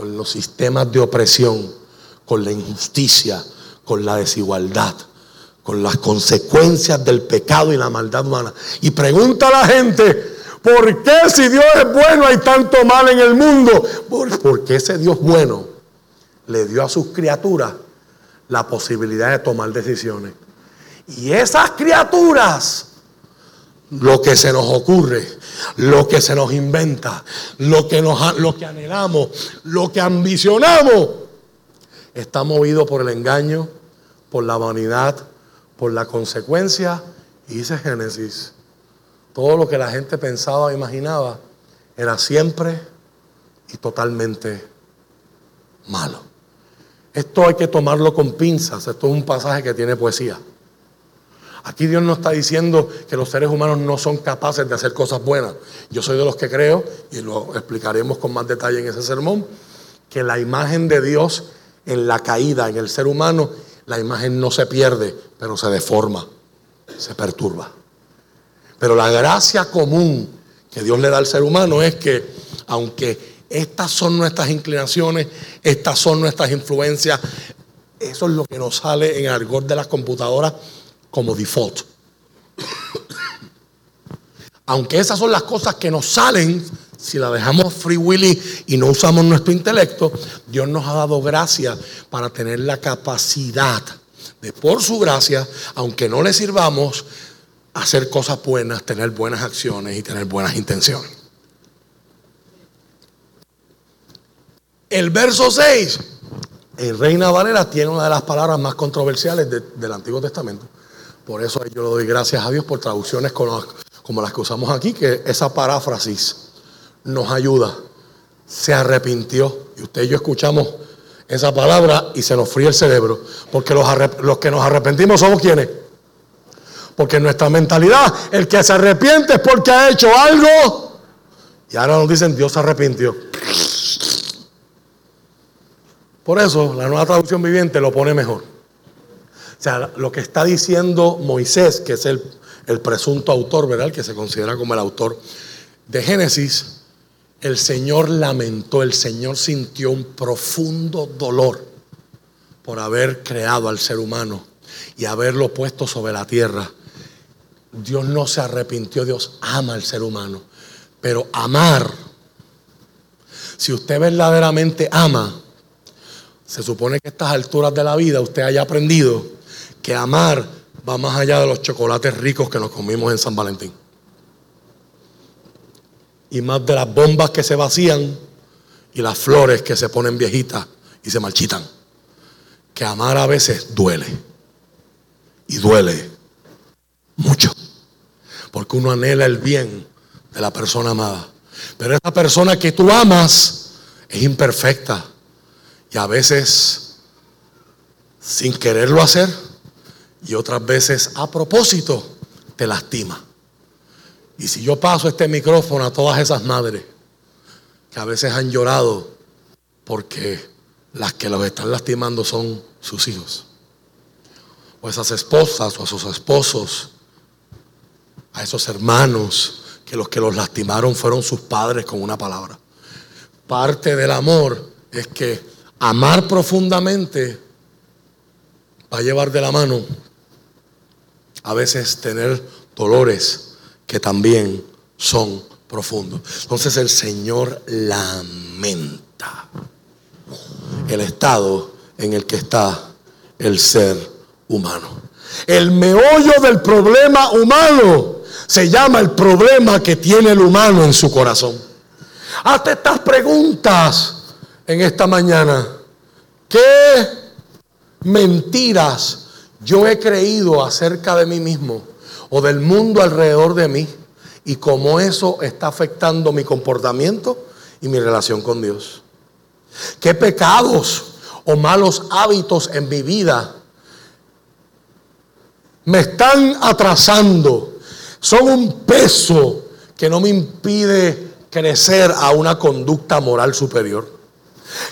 con los sistemas de opresión, con la injusticia, con la desigualdad con las consecuencias del pecado y la maldad humana. Y pregunta a la gente, ¿por qué si Dios es bueno hay tanto mal en el mundo? Porque ese Dios bueno le dio a sus criaturas la posibilidad de tomar decisiones. Y esas criaturas, lo que se nos ocurre, lo que se nos inventa, lo que, nos, lo que anhelamos, lo que ambicionamos, está movido por el engaño, por la vanidad, por la consecuencia, y dice Génesis, todo lo que la gente pensaba o imaginaba era siempre y totalmente malo. Esto hay que tomarlo con pinzas, esto es un pasaje que tiene poesía. Aquí Dios no está diciendo que los seres humanos no son capaces de hacer cosas buenas. Yo soy de los que creo, y lo explicaremos con más detalle en ese sermón, que la imagen de Dios en la caída, en el ser humano, la imagen no se pierde, pero se deforma, se perturba. Pero la gracia común que Dios le da al ser humano es que aunque estas son nuestras inclinaciones, estas son nuestras influencias, eso es lo que nos sale en el argot de las computadoras como default. Aunque esas son las cosas que nos salen, si la dejamos free willy y no usamos nuestro intelecto, Dios nos ha dado gracia para tener la capacidad de, por su gracia, aunque no le sirvamos, hacer cosas buenas, tener buenas acciones y tener buenas intenciones. El verso 6, en Reina Valera tiene una de las palabras más controversiales del Antiguo Testamento. Por eso yo le doy gracias a Dios por traducciones como, las que usamos aquí, que esa paráfrasis nos ayuda. Se arrepintió. Y usted y yo escuchamos esa palabra y se nos fríe el cerebro. Porque los, los que nos arrepentimos somos quienes. Porque nuestra mentalidad, el que se arrepiente es porque ha hecho algo. Y ahora nos dicen, Dios se arrepintió. Por eso la nueva traducción viviente lo pone mejor. O sea, lo que está diciendo Moisés, que es el, el presunto autor, ¿verdad? El que se considera como el autor de Génesis, el Señor lamentó, el Señor sintió un profundo dolor por haber creado al ser humano y haberlo puesto sobre la tierra Dios no se arrepintió, Dios ama al ser humano. Pero amar, si usted verdaderamente ama, se supone que a estas alturas de la vida usted haya aprendido que amar va más allá de los chocolates ricos que nos comimos en San Valentín. Y más de las bombas que se vacían y las flores que se ponen viejitas y se marchitan. Que amar a veces duele. Y duele mucho. Porque uno anhela el bien de la persona amada. Pero esa persona que tú amas es imperfecta. Y a veces sin quererlo hacer y otras veces a propósito te lastima. Y si yo paso este micrófono a todas esas madres que a veces han llorado porque las que los están lastimando son sus hijos, o esas esposas o a sus esposos, a esos hermanos que los que los lastimaron fueron sus padres con una palabra. Parte del amor es que amar profundamente va a llevar de la mano a veces tener dolores que también son profundos. Entonces el Señor lamenta el estado en el que está el ser humano. El meollo del problema humano se llama el problema que tiene el humano en su corazón. Hazte estas preguntas en esta mañana. ¿Qué mentiras yo he creído acerca de mí mismo o del mundo alrededor de mí y cómo eso está afectando mi comportamiento y mi relación con Dios? ¿Qué pecados o malos hábitos en mi vida me están atrasando son un peso que no me impide crecer a una conducta moral superior.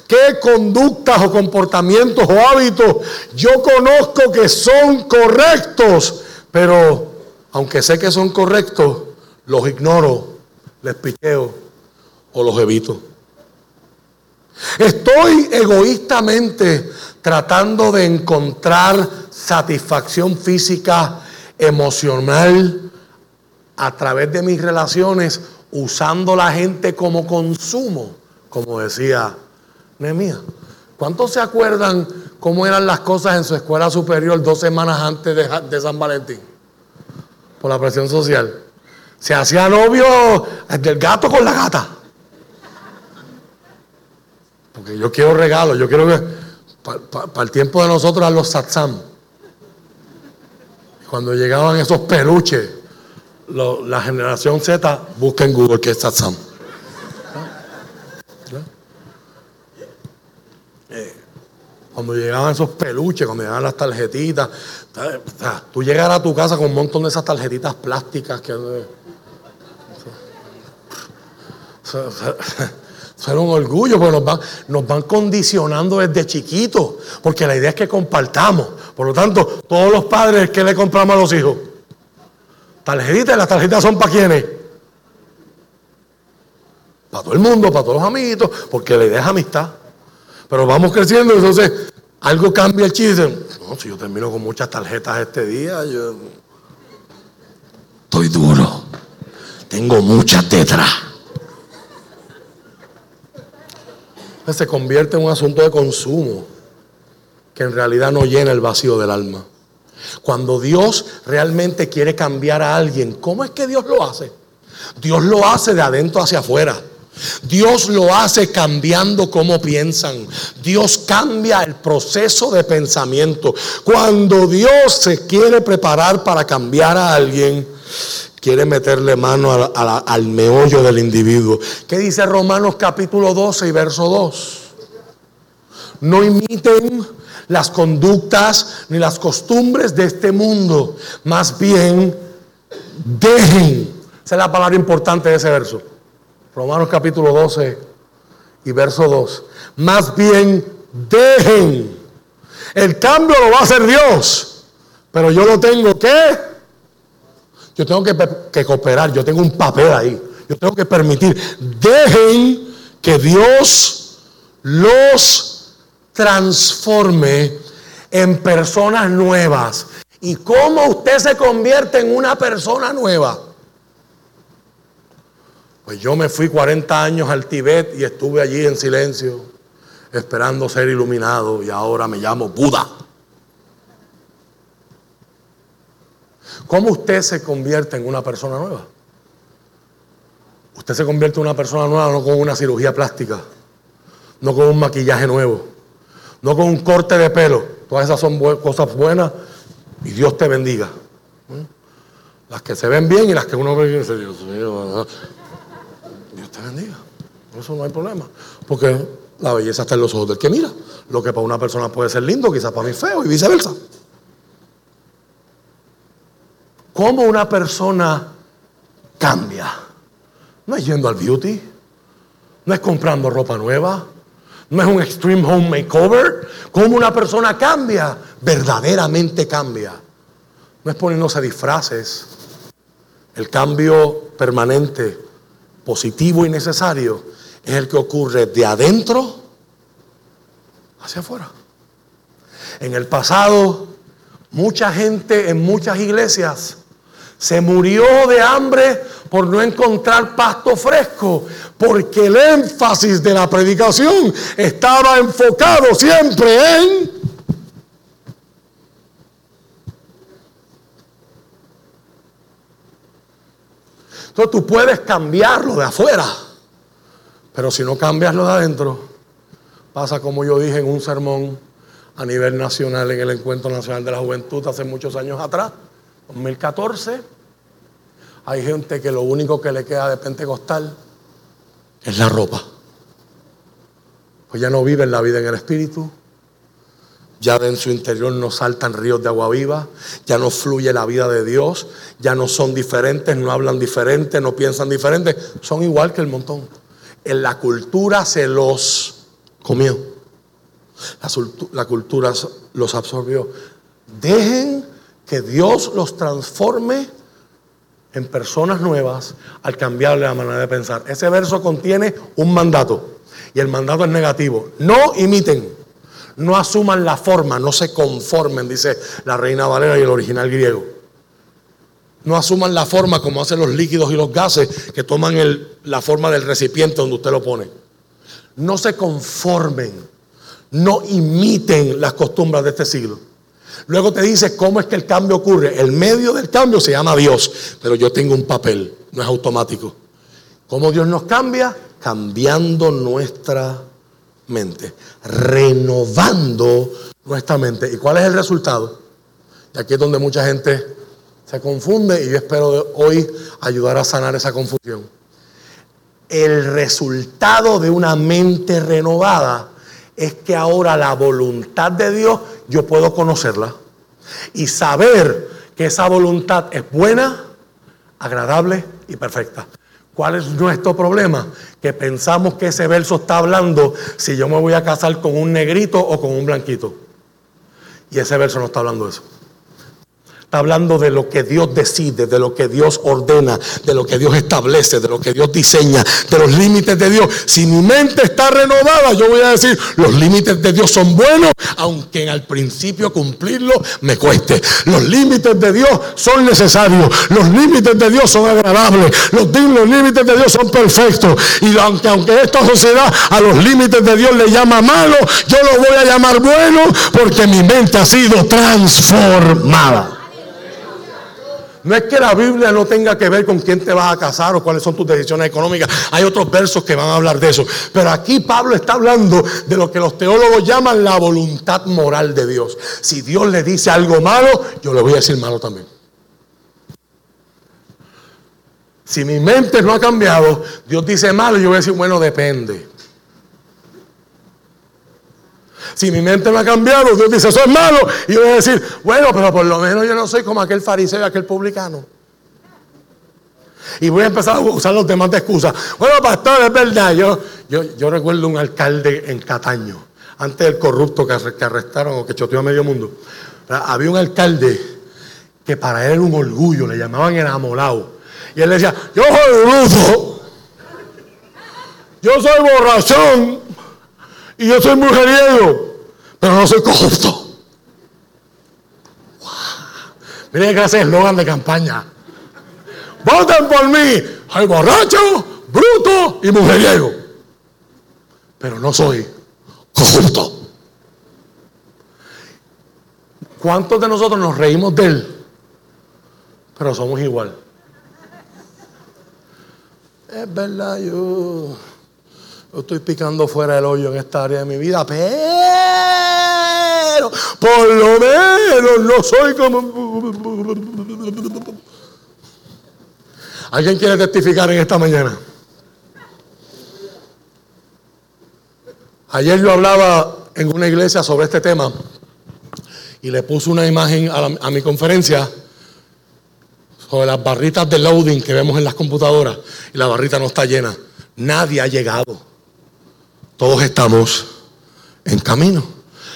¿Qué conductas o comportamientos o hábitos yo conozco que son correctos? Pero aunque sé que son correctos, los ignoro, les piqueo o los evito. Estoy egoístamente tratando de encontrar satisfacción física, emocional, a través de mis relaciones usando la gente como consumo, como decía Nehemías. ¿Cuántos se acuerdan cómo eran las cosas en su escuela superior dos semanas antes de, San Valentín? Por la presión social. Se hacía novio del gato con la gata. Porque yo quiero regalos, yo quiero que para el tiempo de nosotros a los satsam. Cuando llegaban esos peluches la generación Z, busca en Google que es Satsam. Cuando llegaban esos peluches, cuando llegaban las tarjetitas, tú llegar a tu casa con un montón de esas tarjetitas plásticas que... Era un orgullo, porque nos van, nos van condicionando desde chiquitos, porque la idea es que compartamos. Por lo tanto, todos los padres que le compramos a los hijos, Tarjetitas, las tarjetas son para quienes. Para todo el mundo, para todos los amiguitos, porque la idea es amistad. Pero vamos creciendo, entonces algo cambia el chiste. No, si yo termino con muchas tarjetas este día, yo estoy duro. Tengo muchas detrás. Se convierte en un asunto de consumo que en realidad no llena el vacío del alma. Cuando Dios realmente quiere cambiar a alguien, ¿cómo es que Dios lo hace? Dios lo hace de adentro hacia afuera. Dios lo hace cambiando cómo piensan. Dios cambia el proceso de pensamiento. Cuando Dios se quiere preparar para cambiar a alguien, quiere meterle mano al meollo del individuo. ¿Qué dice Romanos capítulo 12 y verso 2? No imiten las conductas ni las costumbres de este mundo. Más bien, dejen. Esa es la palabra importante de ese verso. Romanos capítulo 12 y verso 2. Más bien, dejen. El cambio lo va a hacer Dios. Pero yo lo tengo que. Yo tengo que, que cooperar. Yo tengo un papel ahí. Yo tengo que permitir. Dejen que Dios los transforme en personas nuevas. ¿Y cómo usted se convierte en una persona nueva? Pues yo me fui 40 años al Tibet y estuve allí en silencio, esperando ser iluminado y ahora me llamo Buda. ¿Cómo usted se convierte en una persona nueva? Usted se convierte en una persona nueva no con una cirugía plástica, no con un maquillaje nuevo no con un corte de pelo. Todas esas son cosas buenas y Dios te bendiga. ¿Mm? Las que se ven bien y las que uno ve y dice, Dios mío, bendiga. Eso no hay problema. Porque la belleza está en los ojos del que mira. Lo que para una persona puede ser lindo, quizás para mí feo y viceversa. ¿Cómo una persona cambia? No es yendo al beauty, no es comprando ropa nueva, no es un extreme home makeover. Cómo una persona cambia, verdaderamente cambia. No es poniéndose disfraces. El cambio permanente, positivo y necesario es el que ocurre de adentro hacia afuera. En el pasado, mucha gente en muchas iglesias se murió de hambre por no encontrar pasto fresco, porque el énfasis de la predicación estaba enfocado siempre en... Entonces tú puedes cambiarlo de afuera, pero si no cambias lo de adentro, pasa como yo dije en un sermón a nivel nacional en el Encuentro Nacional de la Juventud hace muchos años atrás 2014, hay gente que lo único que le queda de pentecostal es la ropa. Pues ya no viven la vida en el espíritu, ya en su interior no saltan ríos de agua viva, ya no fluye la vida de Dios, ya no son diferentes, no hablan diferente, no piensan diferente, son igual que el montón. En la cultura se los comió, la, la cultura los absorbió. Dejen que Dios los transforme en personas nuevas al cambiarle la manera de pensar. Ese verso contiene un mandato y el mandato es negativo. No imiten, no asuman la forma, no se conformen, dice la reina Valera y el original griego. No asuman la forma como hacen los líquidos y los gases que toman la forma del recipiente donde usted lo pone. No se conformen, no imiten las costumbres de este siglo. Luego te dice cómo es que el cambio ocurre. El medio del cambio se llama Dios, pero yo tengo un papel, no es automático. ¿Cómo Dios nos cambia? Cambiando nuestra mente, renovando nuestra mente. ¿Y cuál es el resultado? Y aquí es donde mucha gente se confunde y yo espero hoy ayudar a sanar esa confusión. El resultado de una mente renovada es que ahora la voluntad de Dios yo puedo conocerla y saber que esa voluntad es buena, agradable y perfecta. ¿Cuál es nuestro problema? Que pensamos que ese verso está hablando si yo me voy a casar con un negrito o con un blanquito. Y ese verso no está hablando de eso. Está hablando de lo que Dios decide, de lo que Dios ordena, de lo que Dios establece, de lo que Dios diseña, de los límites de Dios. Si mi mente está renovada, yo voy a decir, los límites de Dios son buenos, aunque al principio cumplirlo me cueste. Los límites de Dios son necesarios, los límites de Dios son agradables, los, los límites de Dios son perfectos. Y aunque, aunque esta sociedad a los límites de Dios le llama malo, yo lo voy a llamar bueno porque mi mente ha sido transformada. No es que la Biblia no tenga que ver con quién te vas a casar o cuáles son tus decisiones económicas. Hay otros versos que van a hablar de eso. Pero aquí Pablo está hablando de lo que los teólogos llaman la voluntad moral de Dios. Si Dios le dice algo malo, yo le voy a decir malo también. Si mi mente no ha cambiado, Dios dice malo, yo voy a decir, bueno, depende. Si mi mente no ha cambiado, Dios dice, eso es malo. Y yo voy a decir, bueno, pero por lo menos yo no soy como aquel fariseo aquel publicano. Y voy a empezar a usar los demás de excusa. Bueno, pastor, es verdad. Yo, yo, yo recuerdo un alcalde en Cataño, antes del corrupto que, arrestaron o que choteó a medio mundo. Había un alcalde que para él era un orgullo, le llamaban enamorado. Y él decía, yo soy bruto, yo soy borrachón, y yo soy mujeriego, pero no soy corrupto. Miren que hace eslogan de campaña. Voten por mí. Soy borracho, bruto y mujeriego. Pero no soy corrupto. ¿Cuántos de nosotros nos reímos de él? Pero somos igual. Es verdad, yo estoy picando fuera del hoyo en esta área de mi vida, pero por lo menos no soy como... ¿Alguien quiere testificar en esta mañana? Ayer yo hablaba en una iglesia sobre este tema y le puse una imagen a, a mi conferencia sobre las barritas de loading que vemos en las computadoras y la barrita no está llena. Nadie ha llegado. Todos estamos en camino.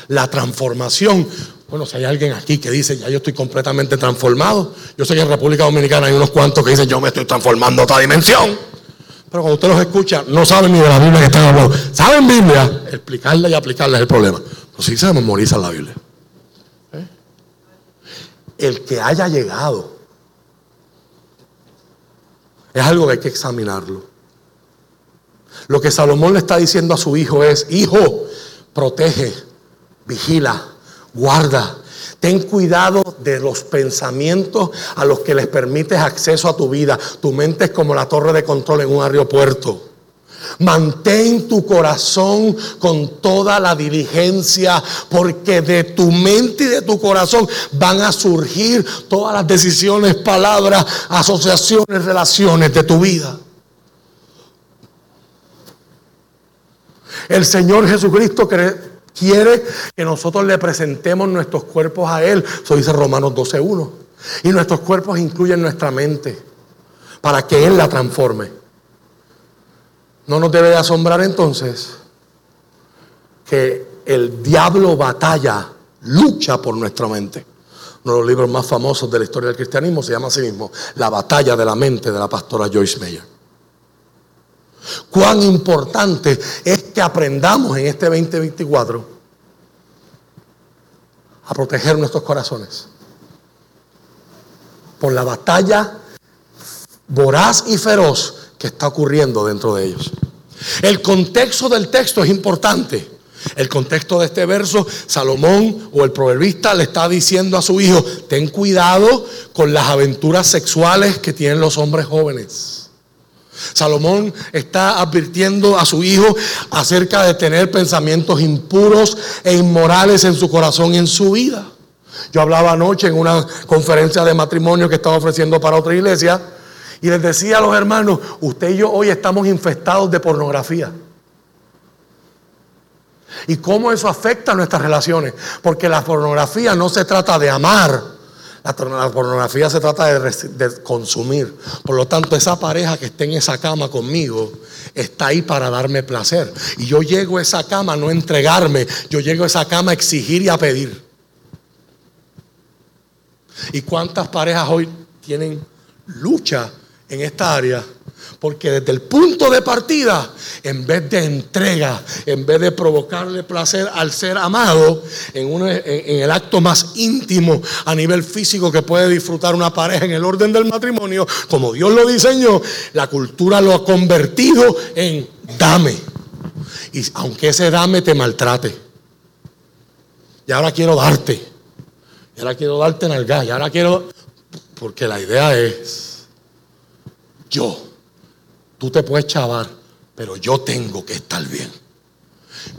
La transformación. Bueno, si hay alguien aquí que dice, ya yo estoy completamente transformado. Yo sé que en República Dominicana hay unos cuantos que dicen, yo me estoy transformando a otra dimensión. Pero cuando usted los escucha, no saben ni de la Biblia que están hablando. Saben Biblia, explicarla y aplicarla es el problema. Pero sí se memoriza la Biblia. ¿Eh? El que haya llegado es algo que hay que examinarlo. Lo que Salomón le está diciendo a su hijo es, hijo, protege, vigila, guarda. Ten cuidado de los pensamientos a los que les permites acceso a tu vida. Tu mente es como la torre de control en un aeropuerto. Mantén tu corazón con toda la diligencia, porque de tu mente y de tu corazón van a surgir todas las decisiones, palabras, asociaciones, relaciones de tu vida. El Señor Jesucristo quiere que nosotros le presentemos nuestros cuerpos a Él. Eso dice Romanos 12.1. Y nuestros cuerpos incluyen nuestra mente para que Él la transforme. No nos debe de asombrar entonces que el diablo batalla, lucha por nuestra mente. Uno de los libros más famosos de la historia del cristianismo se llama así mismo La batalla de la mente de la pastora Joyce Meyer. Cuán importante es que aprendamos en este 2024 a proteger nuestros corazones por la batalla voraz y feroz que está ocurriendo dentro de ellos. El contexto del texto es importante. El contexto de este verso, Salomón o el proverbista le está diciendo a su hijo, ten cuidado con las aventuras sexuales que tienen los hombres jóvenes. Salomón está advirtiendo a su hijo acerca de tener pensamientos impuros e inmorales en su corazón y en su vida. Yo hablaba anoche en una conferencia de matrimonio que estaba ofreciendo para otra iglesia y les decía a los hermanos, usted y yo hoy estamos infestados de pornografía. ¿Y cómo eso afecta nuestras relaciones? Porque la pornografía no se trata de amar, la, pornografía se trata de, consumir. Por lo tanto, esa pareja que esté en esa cama conmigo está ahí para darme placer. Y yo llego a esa cama no entregarme, yo llego a esa cama a exigir y a pedir. ¿Y cuántas parejas hoy tienen lucha en esta área? Porque desde el punto de partida, en vez de entrega, en vez de provocarle placer al ser amado, en, el acto más íntimo a nivel físico que puede disfrutar una pareja en el orden del matrimonio, como Dios lo diseñó, la cultura lo ha convertido en dame. Y aunque ese dame te maltrate, y ahora quiero darte, y ahora quiero darte gas, y ahora quiero, porque la idea es, yo Tú te puedes chavar, pero yo tengo que estar bien.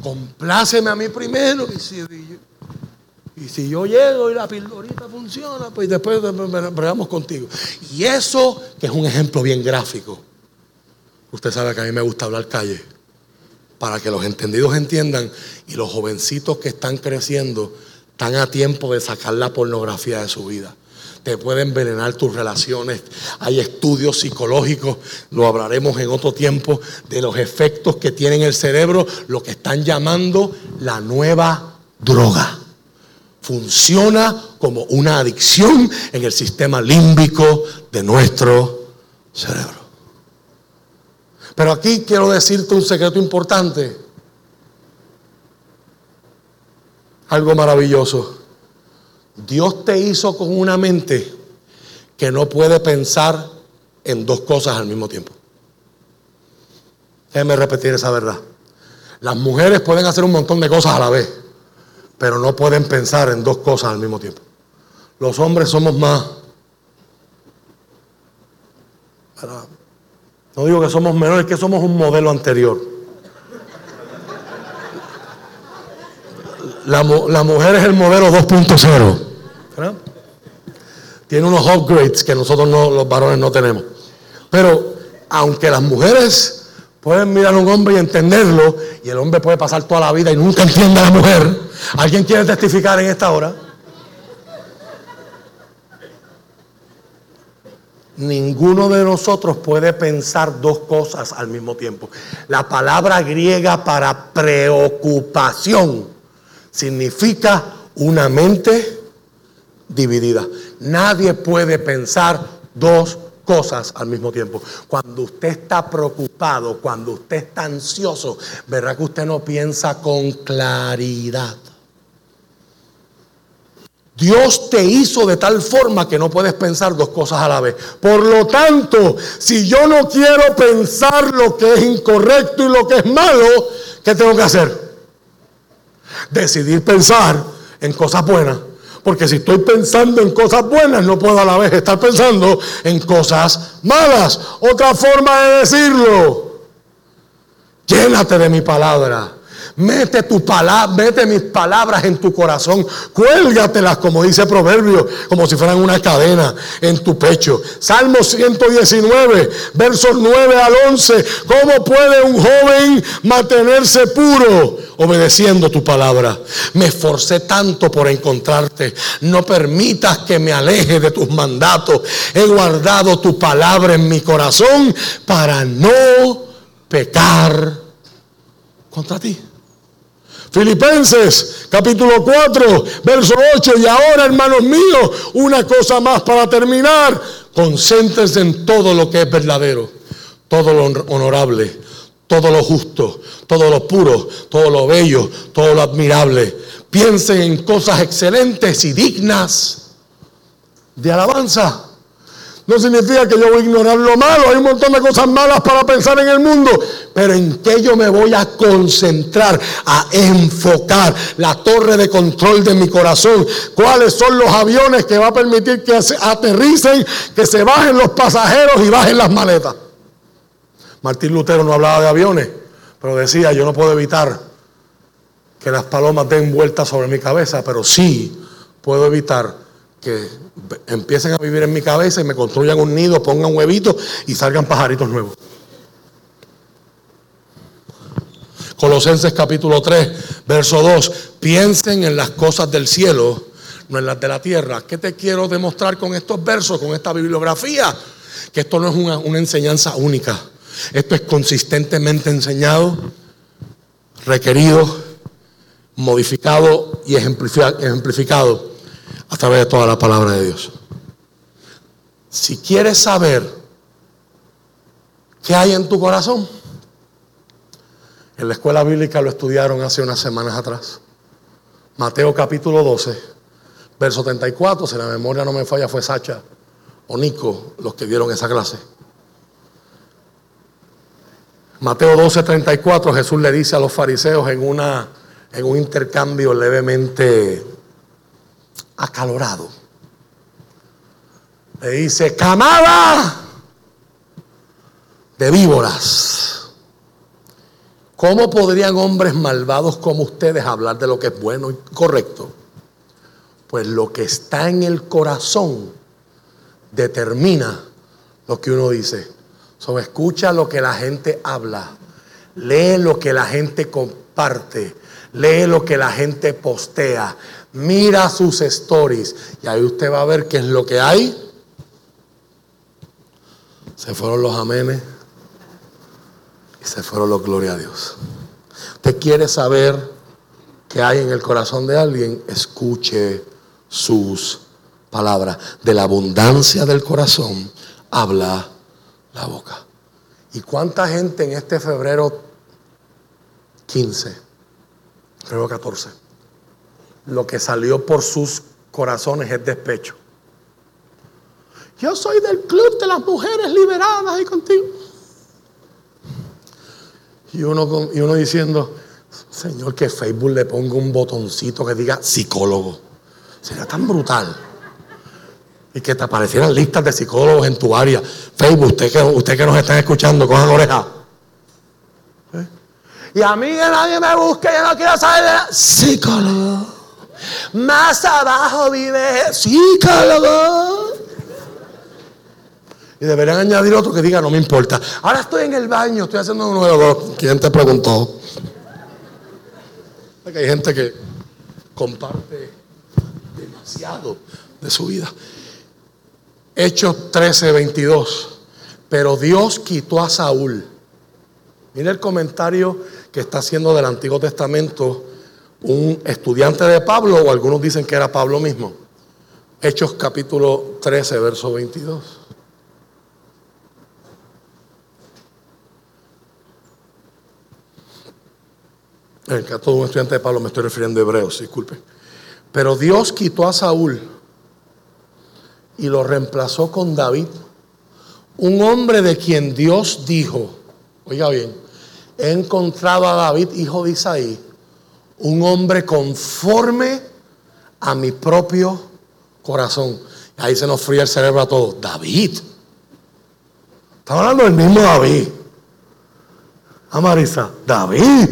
Compláceme a mí primero y si, yo llego y la pildorita funciona, pues después bregamos contigo. Y eso, que es un ejemplo bien gráfico. Usted sabe que a mí me gusta hablar calle. Para que los entendidos entiendan y los jovencitos que están creciendo están a tiempo de sacar la pornografía de su vida te puede envenenar tus relaciones. Hay estudios psicológicos, lo hablaremos en otro tiempo, de los efectos que tiene en el cerebro, lo que están llamando la nueva droga. Funciona como una adicción en el sistema límbico de nuestro cerebro. Pero aquí quiero decirte un secreto importante. Algo maravilloso. Dios te hizo con una mente que no puede pensar en dos cosas al mismo tiempo. Déjeme repetir esa verdad. Las mujeres pueden hacer un montón de cosas a la vez, pero no pueden pensar en dos cosas al mismo tiempo. Los hombres somos más... No digo que somos menores, que somos un modelo anterior. La, mujer es el modelo 2.0. Tiene unos upgrades que nosotros los varones no tenemos. Pero aunque las mujeres pueden mirar a un hombre y entenderlo, y el hombre puede pasar toda la vida y nunca entiende a la mujer, ¿alguien quiere testificar en esta hora? Ninguno de nosotros puede pensar dos cosas al mismo tiempo. La palabra griega para preocupación significa una mente dividida. Nadie puede pensar dos cosas al mismo tiempo. Cuando usted está preocupado, cuando usted está ansioso, verá que usted no piensa con claridad. Dios te hizo de tal forma que no puedes pensar dos cosas a la vez. Por lo tanto, si yo no quiero pensar lo que es incorrecto y lo que es malo, ¿qué tengo que hacer? Decidir pensar en cosas buenas porque si estoy pensando en cosas buenas, no puedo a la vez estar pensando en cosas malas. Otra forma de decirlo, llénate de mi palabra. Mete tu palabra, mete mis palabras en tu corazón, cuélgatelas como dice Proverbio, como si fueran una cadena en tu pecho. Salmo 119, versos 9 al 11. ¿Cómo puede un joven mantenerse puro? Obedeciendo tu palabra. Me esforcé tanto por encontrarte. No permitas que me aleje de tus mandatos. He guardado tu palabra en mi corazón para no pecar contra ti. Filipenses capítulo 4, verso 8. Y ahora, hermanos míos, una cosa más para terminar. Concéntrense en todo lo que es verdadero, todo lo honorable, todo lo justo, todo lo puro, todo lo bello, todo lo admirable. Piensen en cosas excelentes y dignas de alabanza. No significa que yo voy a ignorar lo malo. Hay un montón de cosas malas para pensar en el mundo. Pero en qué yo me voy a concentrar, a enfocar la torre de control de mi corazón. ¿Cuáles son los aviones que va a permitir que aterricen, que se bajen los pasajeros y bajen las maletas? Martín Lutero no hablaba de aviones, pero decía, yo no puedo evitar que las palomas den vueltas sobre mi cabeza, pero sí puedo evitar que empiecen a vivir en mi cabeza y me construyan un nido, pongan huevitos y salgan pajaritos nuevos. Colosenses capítulo 3, verso 2. Piensen en las cosas del cielo, no en las de la tierra. ¿Qué te quiero demostrar con estos versos, con esta bibliografía? Que esto no es una, una enseñanza única. Esto es consistentemente enseñado, requerido, modificado y ejemplificado a través de toda la palabra de Dios. Si quieres saber qué hay en tu corazón, en la escuela bíblica lo estudiaron hace unas semanas atrás. Mateo capítulo 12, verso 34, si la memoria no me falla, fue Sacha o Nico los que dieron esa clase. Mateo 12, 34, Jesús le dice a los fariseos en, una, en un intercambio levemente acalorado. Le dice, camada de víboras. ¿Cómo podrían hombres malvados como ustedes hablar de lo que es bueno y correcto? Pues lo que está en el corazón determina lo que uno dice. So, escucha lo que la gente habla, lee lo que la gente comparte, lee lo que la gente postea, mira sus stories y ahí usted va a ver qué es lo que hay. Se fueron los amenes y se fueron los gloria a Dios. Usted quiere saber qué hay en el corazón de alguien, escuche sus palabras. De la abundancia del corazón habla la boca. ¿Y cuánta gente en este febrero 15, febrero 14, lo que salió por sus corazones es despecho? Yo soy del club de las mujeres liberadas y contigo. Y uno, y uno diciendo, Señor, que Facebook le ponga un botoncito que diga psicólogo. Sería tan brutal. Y que te aparecieran listas de psicólogos en tu área. Facebook, usted que, usted que nos está escuchando, cojan oreja. ¿Eh? Y a mí que nadie me busque, yo no quiero saber de psicólogo. Más abajo vive psicólogo. Y deberían añadir otro que diga, no me importa. Ahora estoy en el baño, estoy haciendo un nuevo. ¿Quién te preguntó? Porque hay gente que comparte demasiado de su vida. Hechos 13, 22. Pero Dios quitó a Saúl. Mira el comentario que está haciendo del Antiguo Testamento un estudiante de Pablo, o algunos dicen que era Pablo mismo. Hechos capítulo 13, verso 22. En que a todo un estudiante de Pablo me estoy refiriendo a hebreos, disculpe. Pero Dios quitó a Saúl y lo reemplazó con David, un hombre de quien Dios dijo, oiga bien, he encontrado a David, hijo de Isaí, un hombre conforme a mi propio corazón. Ahí se nos fría el cerebro a todos. David. Estamos hablando del mismo David. A Marisa, David,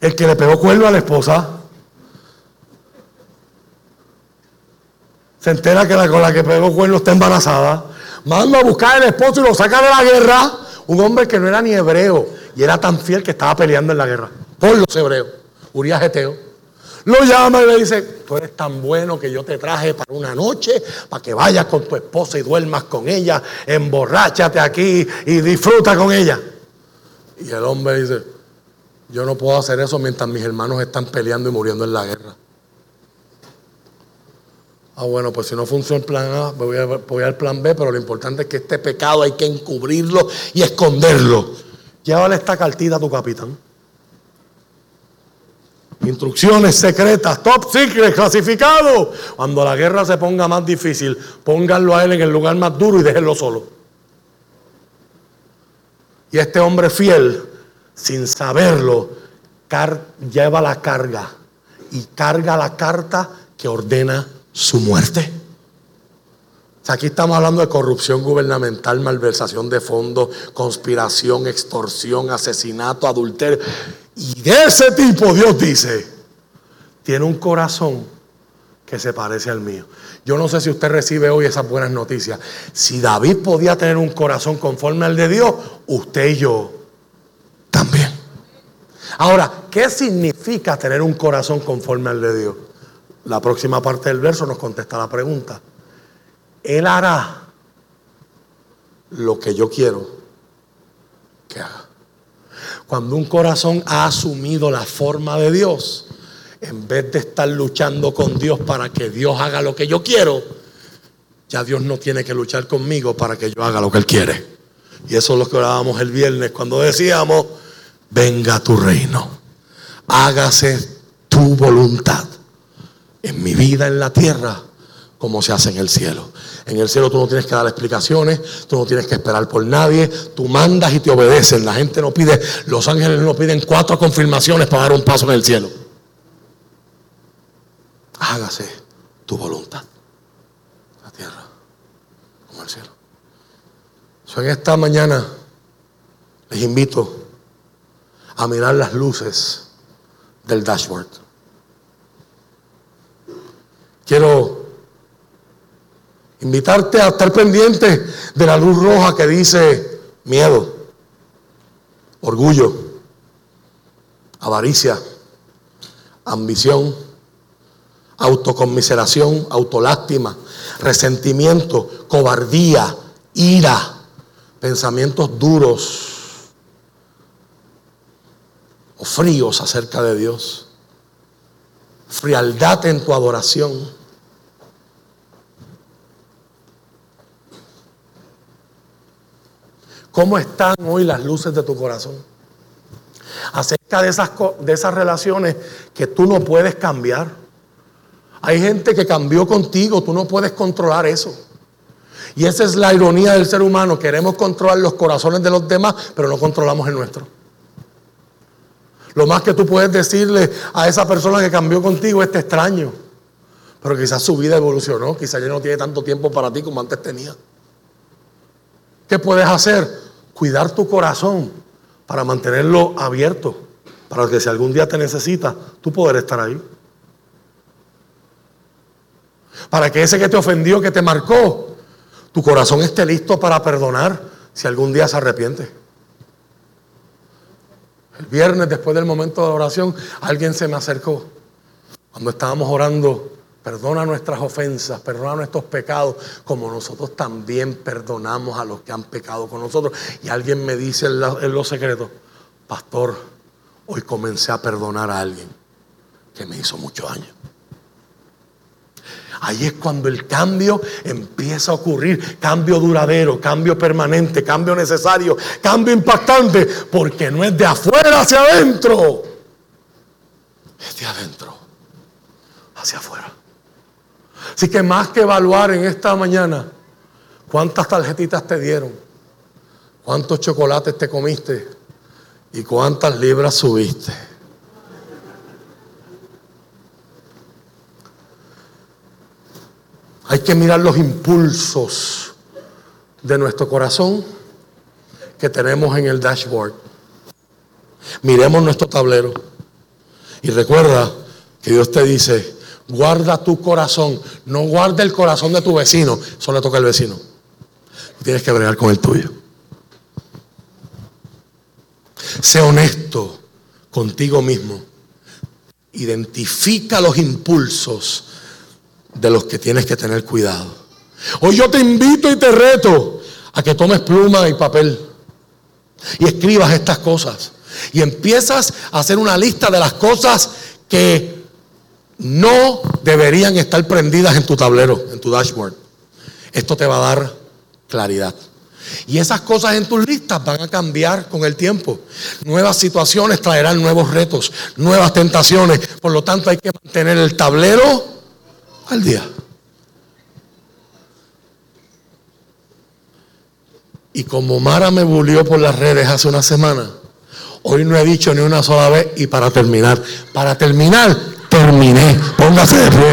el que le pegó cuerno a la esposa. Se entera que la con la que pegó cuerno está embarazada. Manda a buscar al esposo y lo saca de la guerra. Un hombre que no era ni hebreo y era tan fiel que estaba peleando en la guerra por los hebreos. Urias Geteo. Lo llama y le dice, tú eres tan bueno que yo te traje para una noche, para que vayas con tu esposa y duermas con ella, emborráchate aquí y disfruta con ella. Y el hombre dice, yo no puedo hacer eso mientras mis hermanos están peleando y muriendo en la guerra. Ah, bueno, pues si no funciona el plan A, voy, a, voy al plan B, pero lo importante es que este pecado hay que encubrirlo y esconderlo. Llévale esta cartita a tu capitán. Instrucciones secretas, top secret, clasificado. Cuando la guerra se ponga más difícil, pónganlo a él en el lugar más duro y déjenlo solo. Y este hombre fiel, sin saberlo, lleva la carga y carga la carta que ordena su muerte. aquí estamos hablando de corrupción gubernamental, malversación de fondos, conspiración, extorsión, asesinato, adulterio. Y de ese tipo Dios dice, tiene un corazón que se parece al mío. Yo no sé si usted recibe hoy esas buenas noticias. Si David podía tener un corazón conforme al de Dios, usted y yo también. Ahora, ¿qué significa tener un corazón conforme al de Dios? La próxima parte del verso nos contesta la pregunta. Él hará lo que yo quiero que haga. Cuando un corazón ha asumido la forma de Dios, en vez de estar luchando con Dios para que Dios haga lo que yo quiero, ya Dios no tiene que luchar conmigo para que yo haga lo que Él quiere. Y eso es lo que orábamos el viernes cuando decíamos, venga tu reino, hágase tu voluntad en mi vida en la tierra como se hace en el cielo. En el cielo tú no tienes que dar explicaciones, tú no tienes que esperar por nadie, tú mandas y te obedecen. La gente no pide, los ángeles no piden cuatro confirmaciones para dar un paso en el cielo. Hágase tu voluntad. La tierra como el cielo. So, en esta mañana les invito a mirar las luces del dashboard. Quiero invitarte a estar pendiente de la luz roja que dice miedo, orgullo, avaricia, ambición, autoconmiseración, autolástima, resentimiento, cobardía, ira, pensamientos duros o fríos acerca de Dios, frialdad en tu adoración ¿Cómo están hoy las luces de tu corazón? Acerca de esas, de esas relaciones que tú no puedes cambiar. Hay gente que cambió contigo, tú no puedes controlar eso. Y esa es la ironía del ser humano. Queremos controlar los corazones de los demás, pero no controlamos el nuestro. Lo más que tú puedes decirle a esa persona que cambió contigo es te extraño. Pero quizás su vida evolucionó, quizás ya no tiene tanto tiempo para ti como antes tenía. ¿Qué puedes hacer? Cuidar tu corazón para mantenerlo abierto, para que si algún día te necesita, tú poder estar ahí. Para que ese que te ofendió, que te marcó, tu corazón esté listo para perdonar si algún día se arrepiente. El viernes, después del momento de oración, alguien se me acercó. Cuando estábamos orando Perdona nuestras ofensas, perdona nuestros pecados, como nosotros también perdonamos a los que han pecado con nosotros. Y alguien me dice en, los secretos, pastor, hoy comencé a perdonar a alguien que me hizo mucho daño. Ahí es cuando el cambio empieza a ocurrir, cambio duradero, cambio permanente, cambio necesario, cambio impactante, porque no es de afuera hacia adentro, es de adentro hacia afuera. Así que más que evaluar en esta mañana cuántas tarjetitas te dieron, cuántos chocolates te comiste y cuántas libras subiste. Hay que mirar los impulsos de nuestro corazón que tenemos en el dashboard. Miremos nuestro tablero y recuerda que Dios te dice, Guarda tu corazón. No guarda el corazón de tu vecino. Solo le toca al vecino. Tienes que bregar con el tuyo. Sé honesto contigo mismo. Identifica los impulsos de los que tienes que tener cuidado. Hoy yo te invito y te reto a que tomes pluma y papel y escribas estas cosas. Y empiezas a hacer una lista de las cosas que no deberían estar prendidas en tu tablero, en tu dashboard. Esto te va a dar claridad. Y esas cosas en tus listas van a cambiar con el tiempo. Nuevas situaciones traerán nuevos retos, nuevas tentaciones. Por lo tanto, hay que mantener el tablero al día. Y como Mara me bulió por las redes hace una semana, hoy no he dicho ni una sola vez y para terminar, para terminar, terminé. Póngase de pie.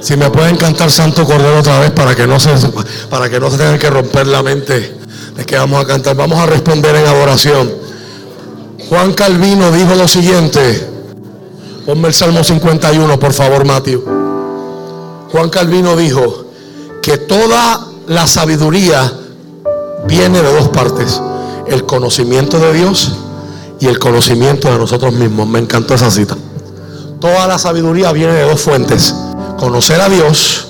Si me pueden cantar Santo Cordero otra vez para que no se para que no se tengan que romper la mente de que vamos a cantar, vamos a responder en adoración. Juan Calvino dijo lo siguiente: Ponme el Salmo 51, por favor, Mateo. Juan Calvino dijo que toda la sabiduría viene de dos partes. El conocimiento de Dios y el conocimiento de nosotros mismos. Me encantó esa cita. Toda la sabiduría viene de dos fuentes. Conocer a Dios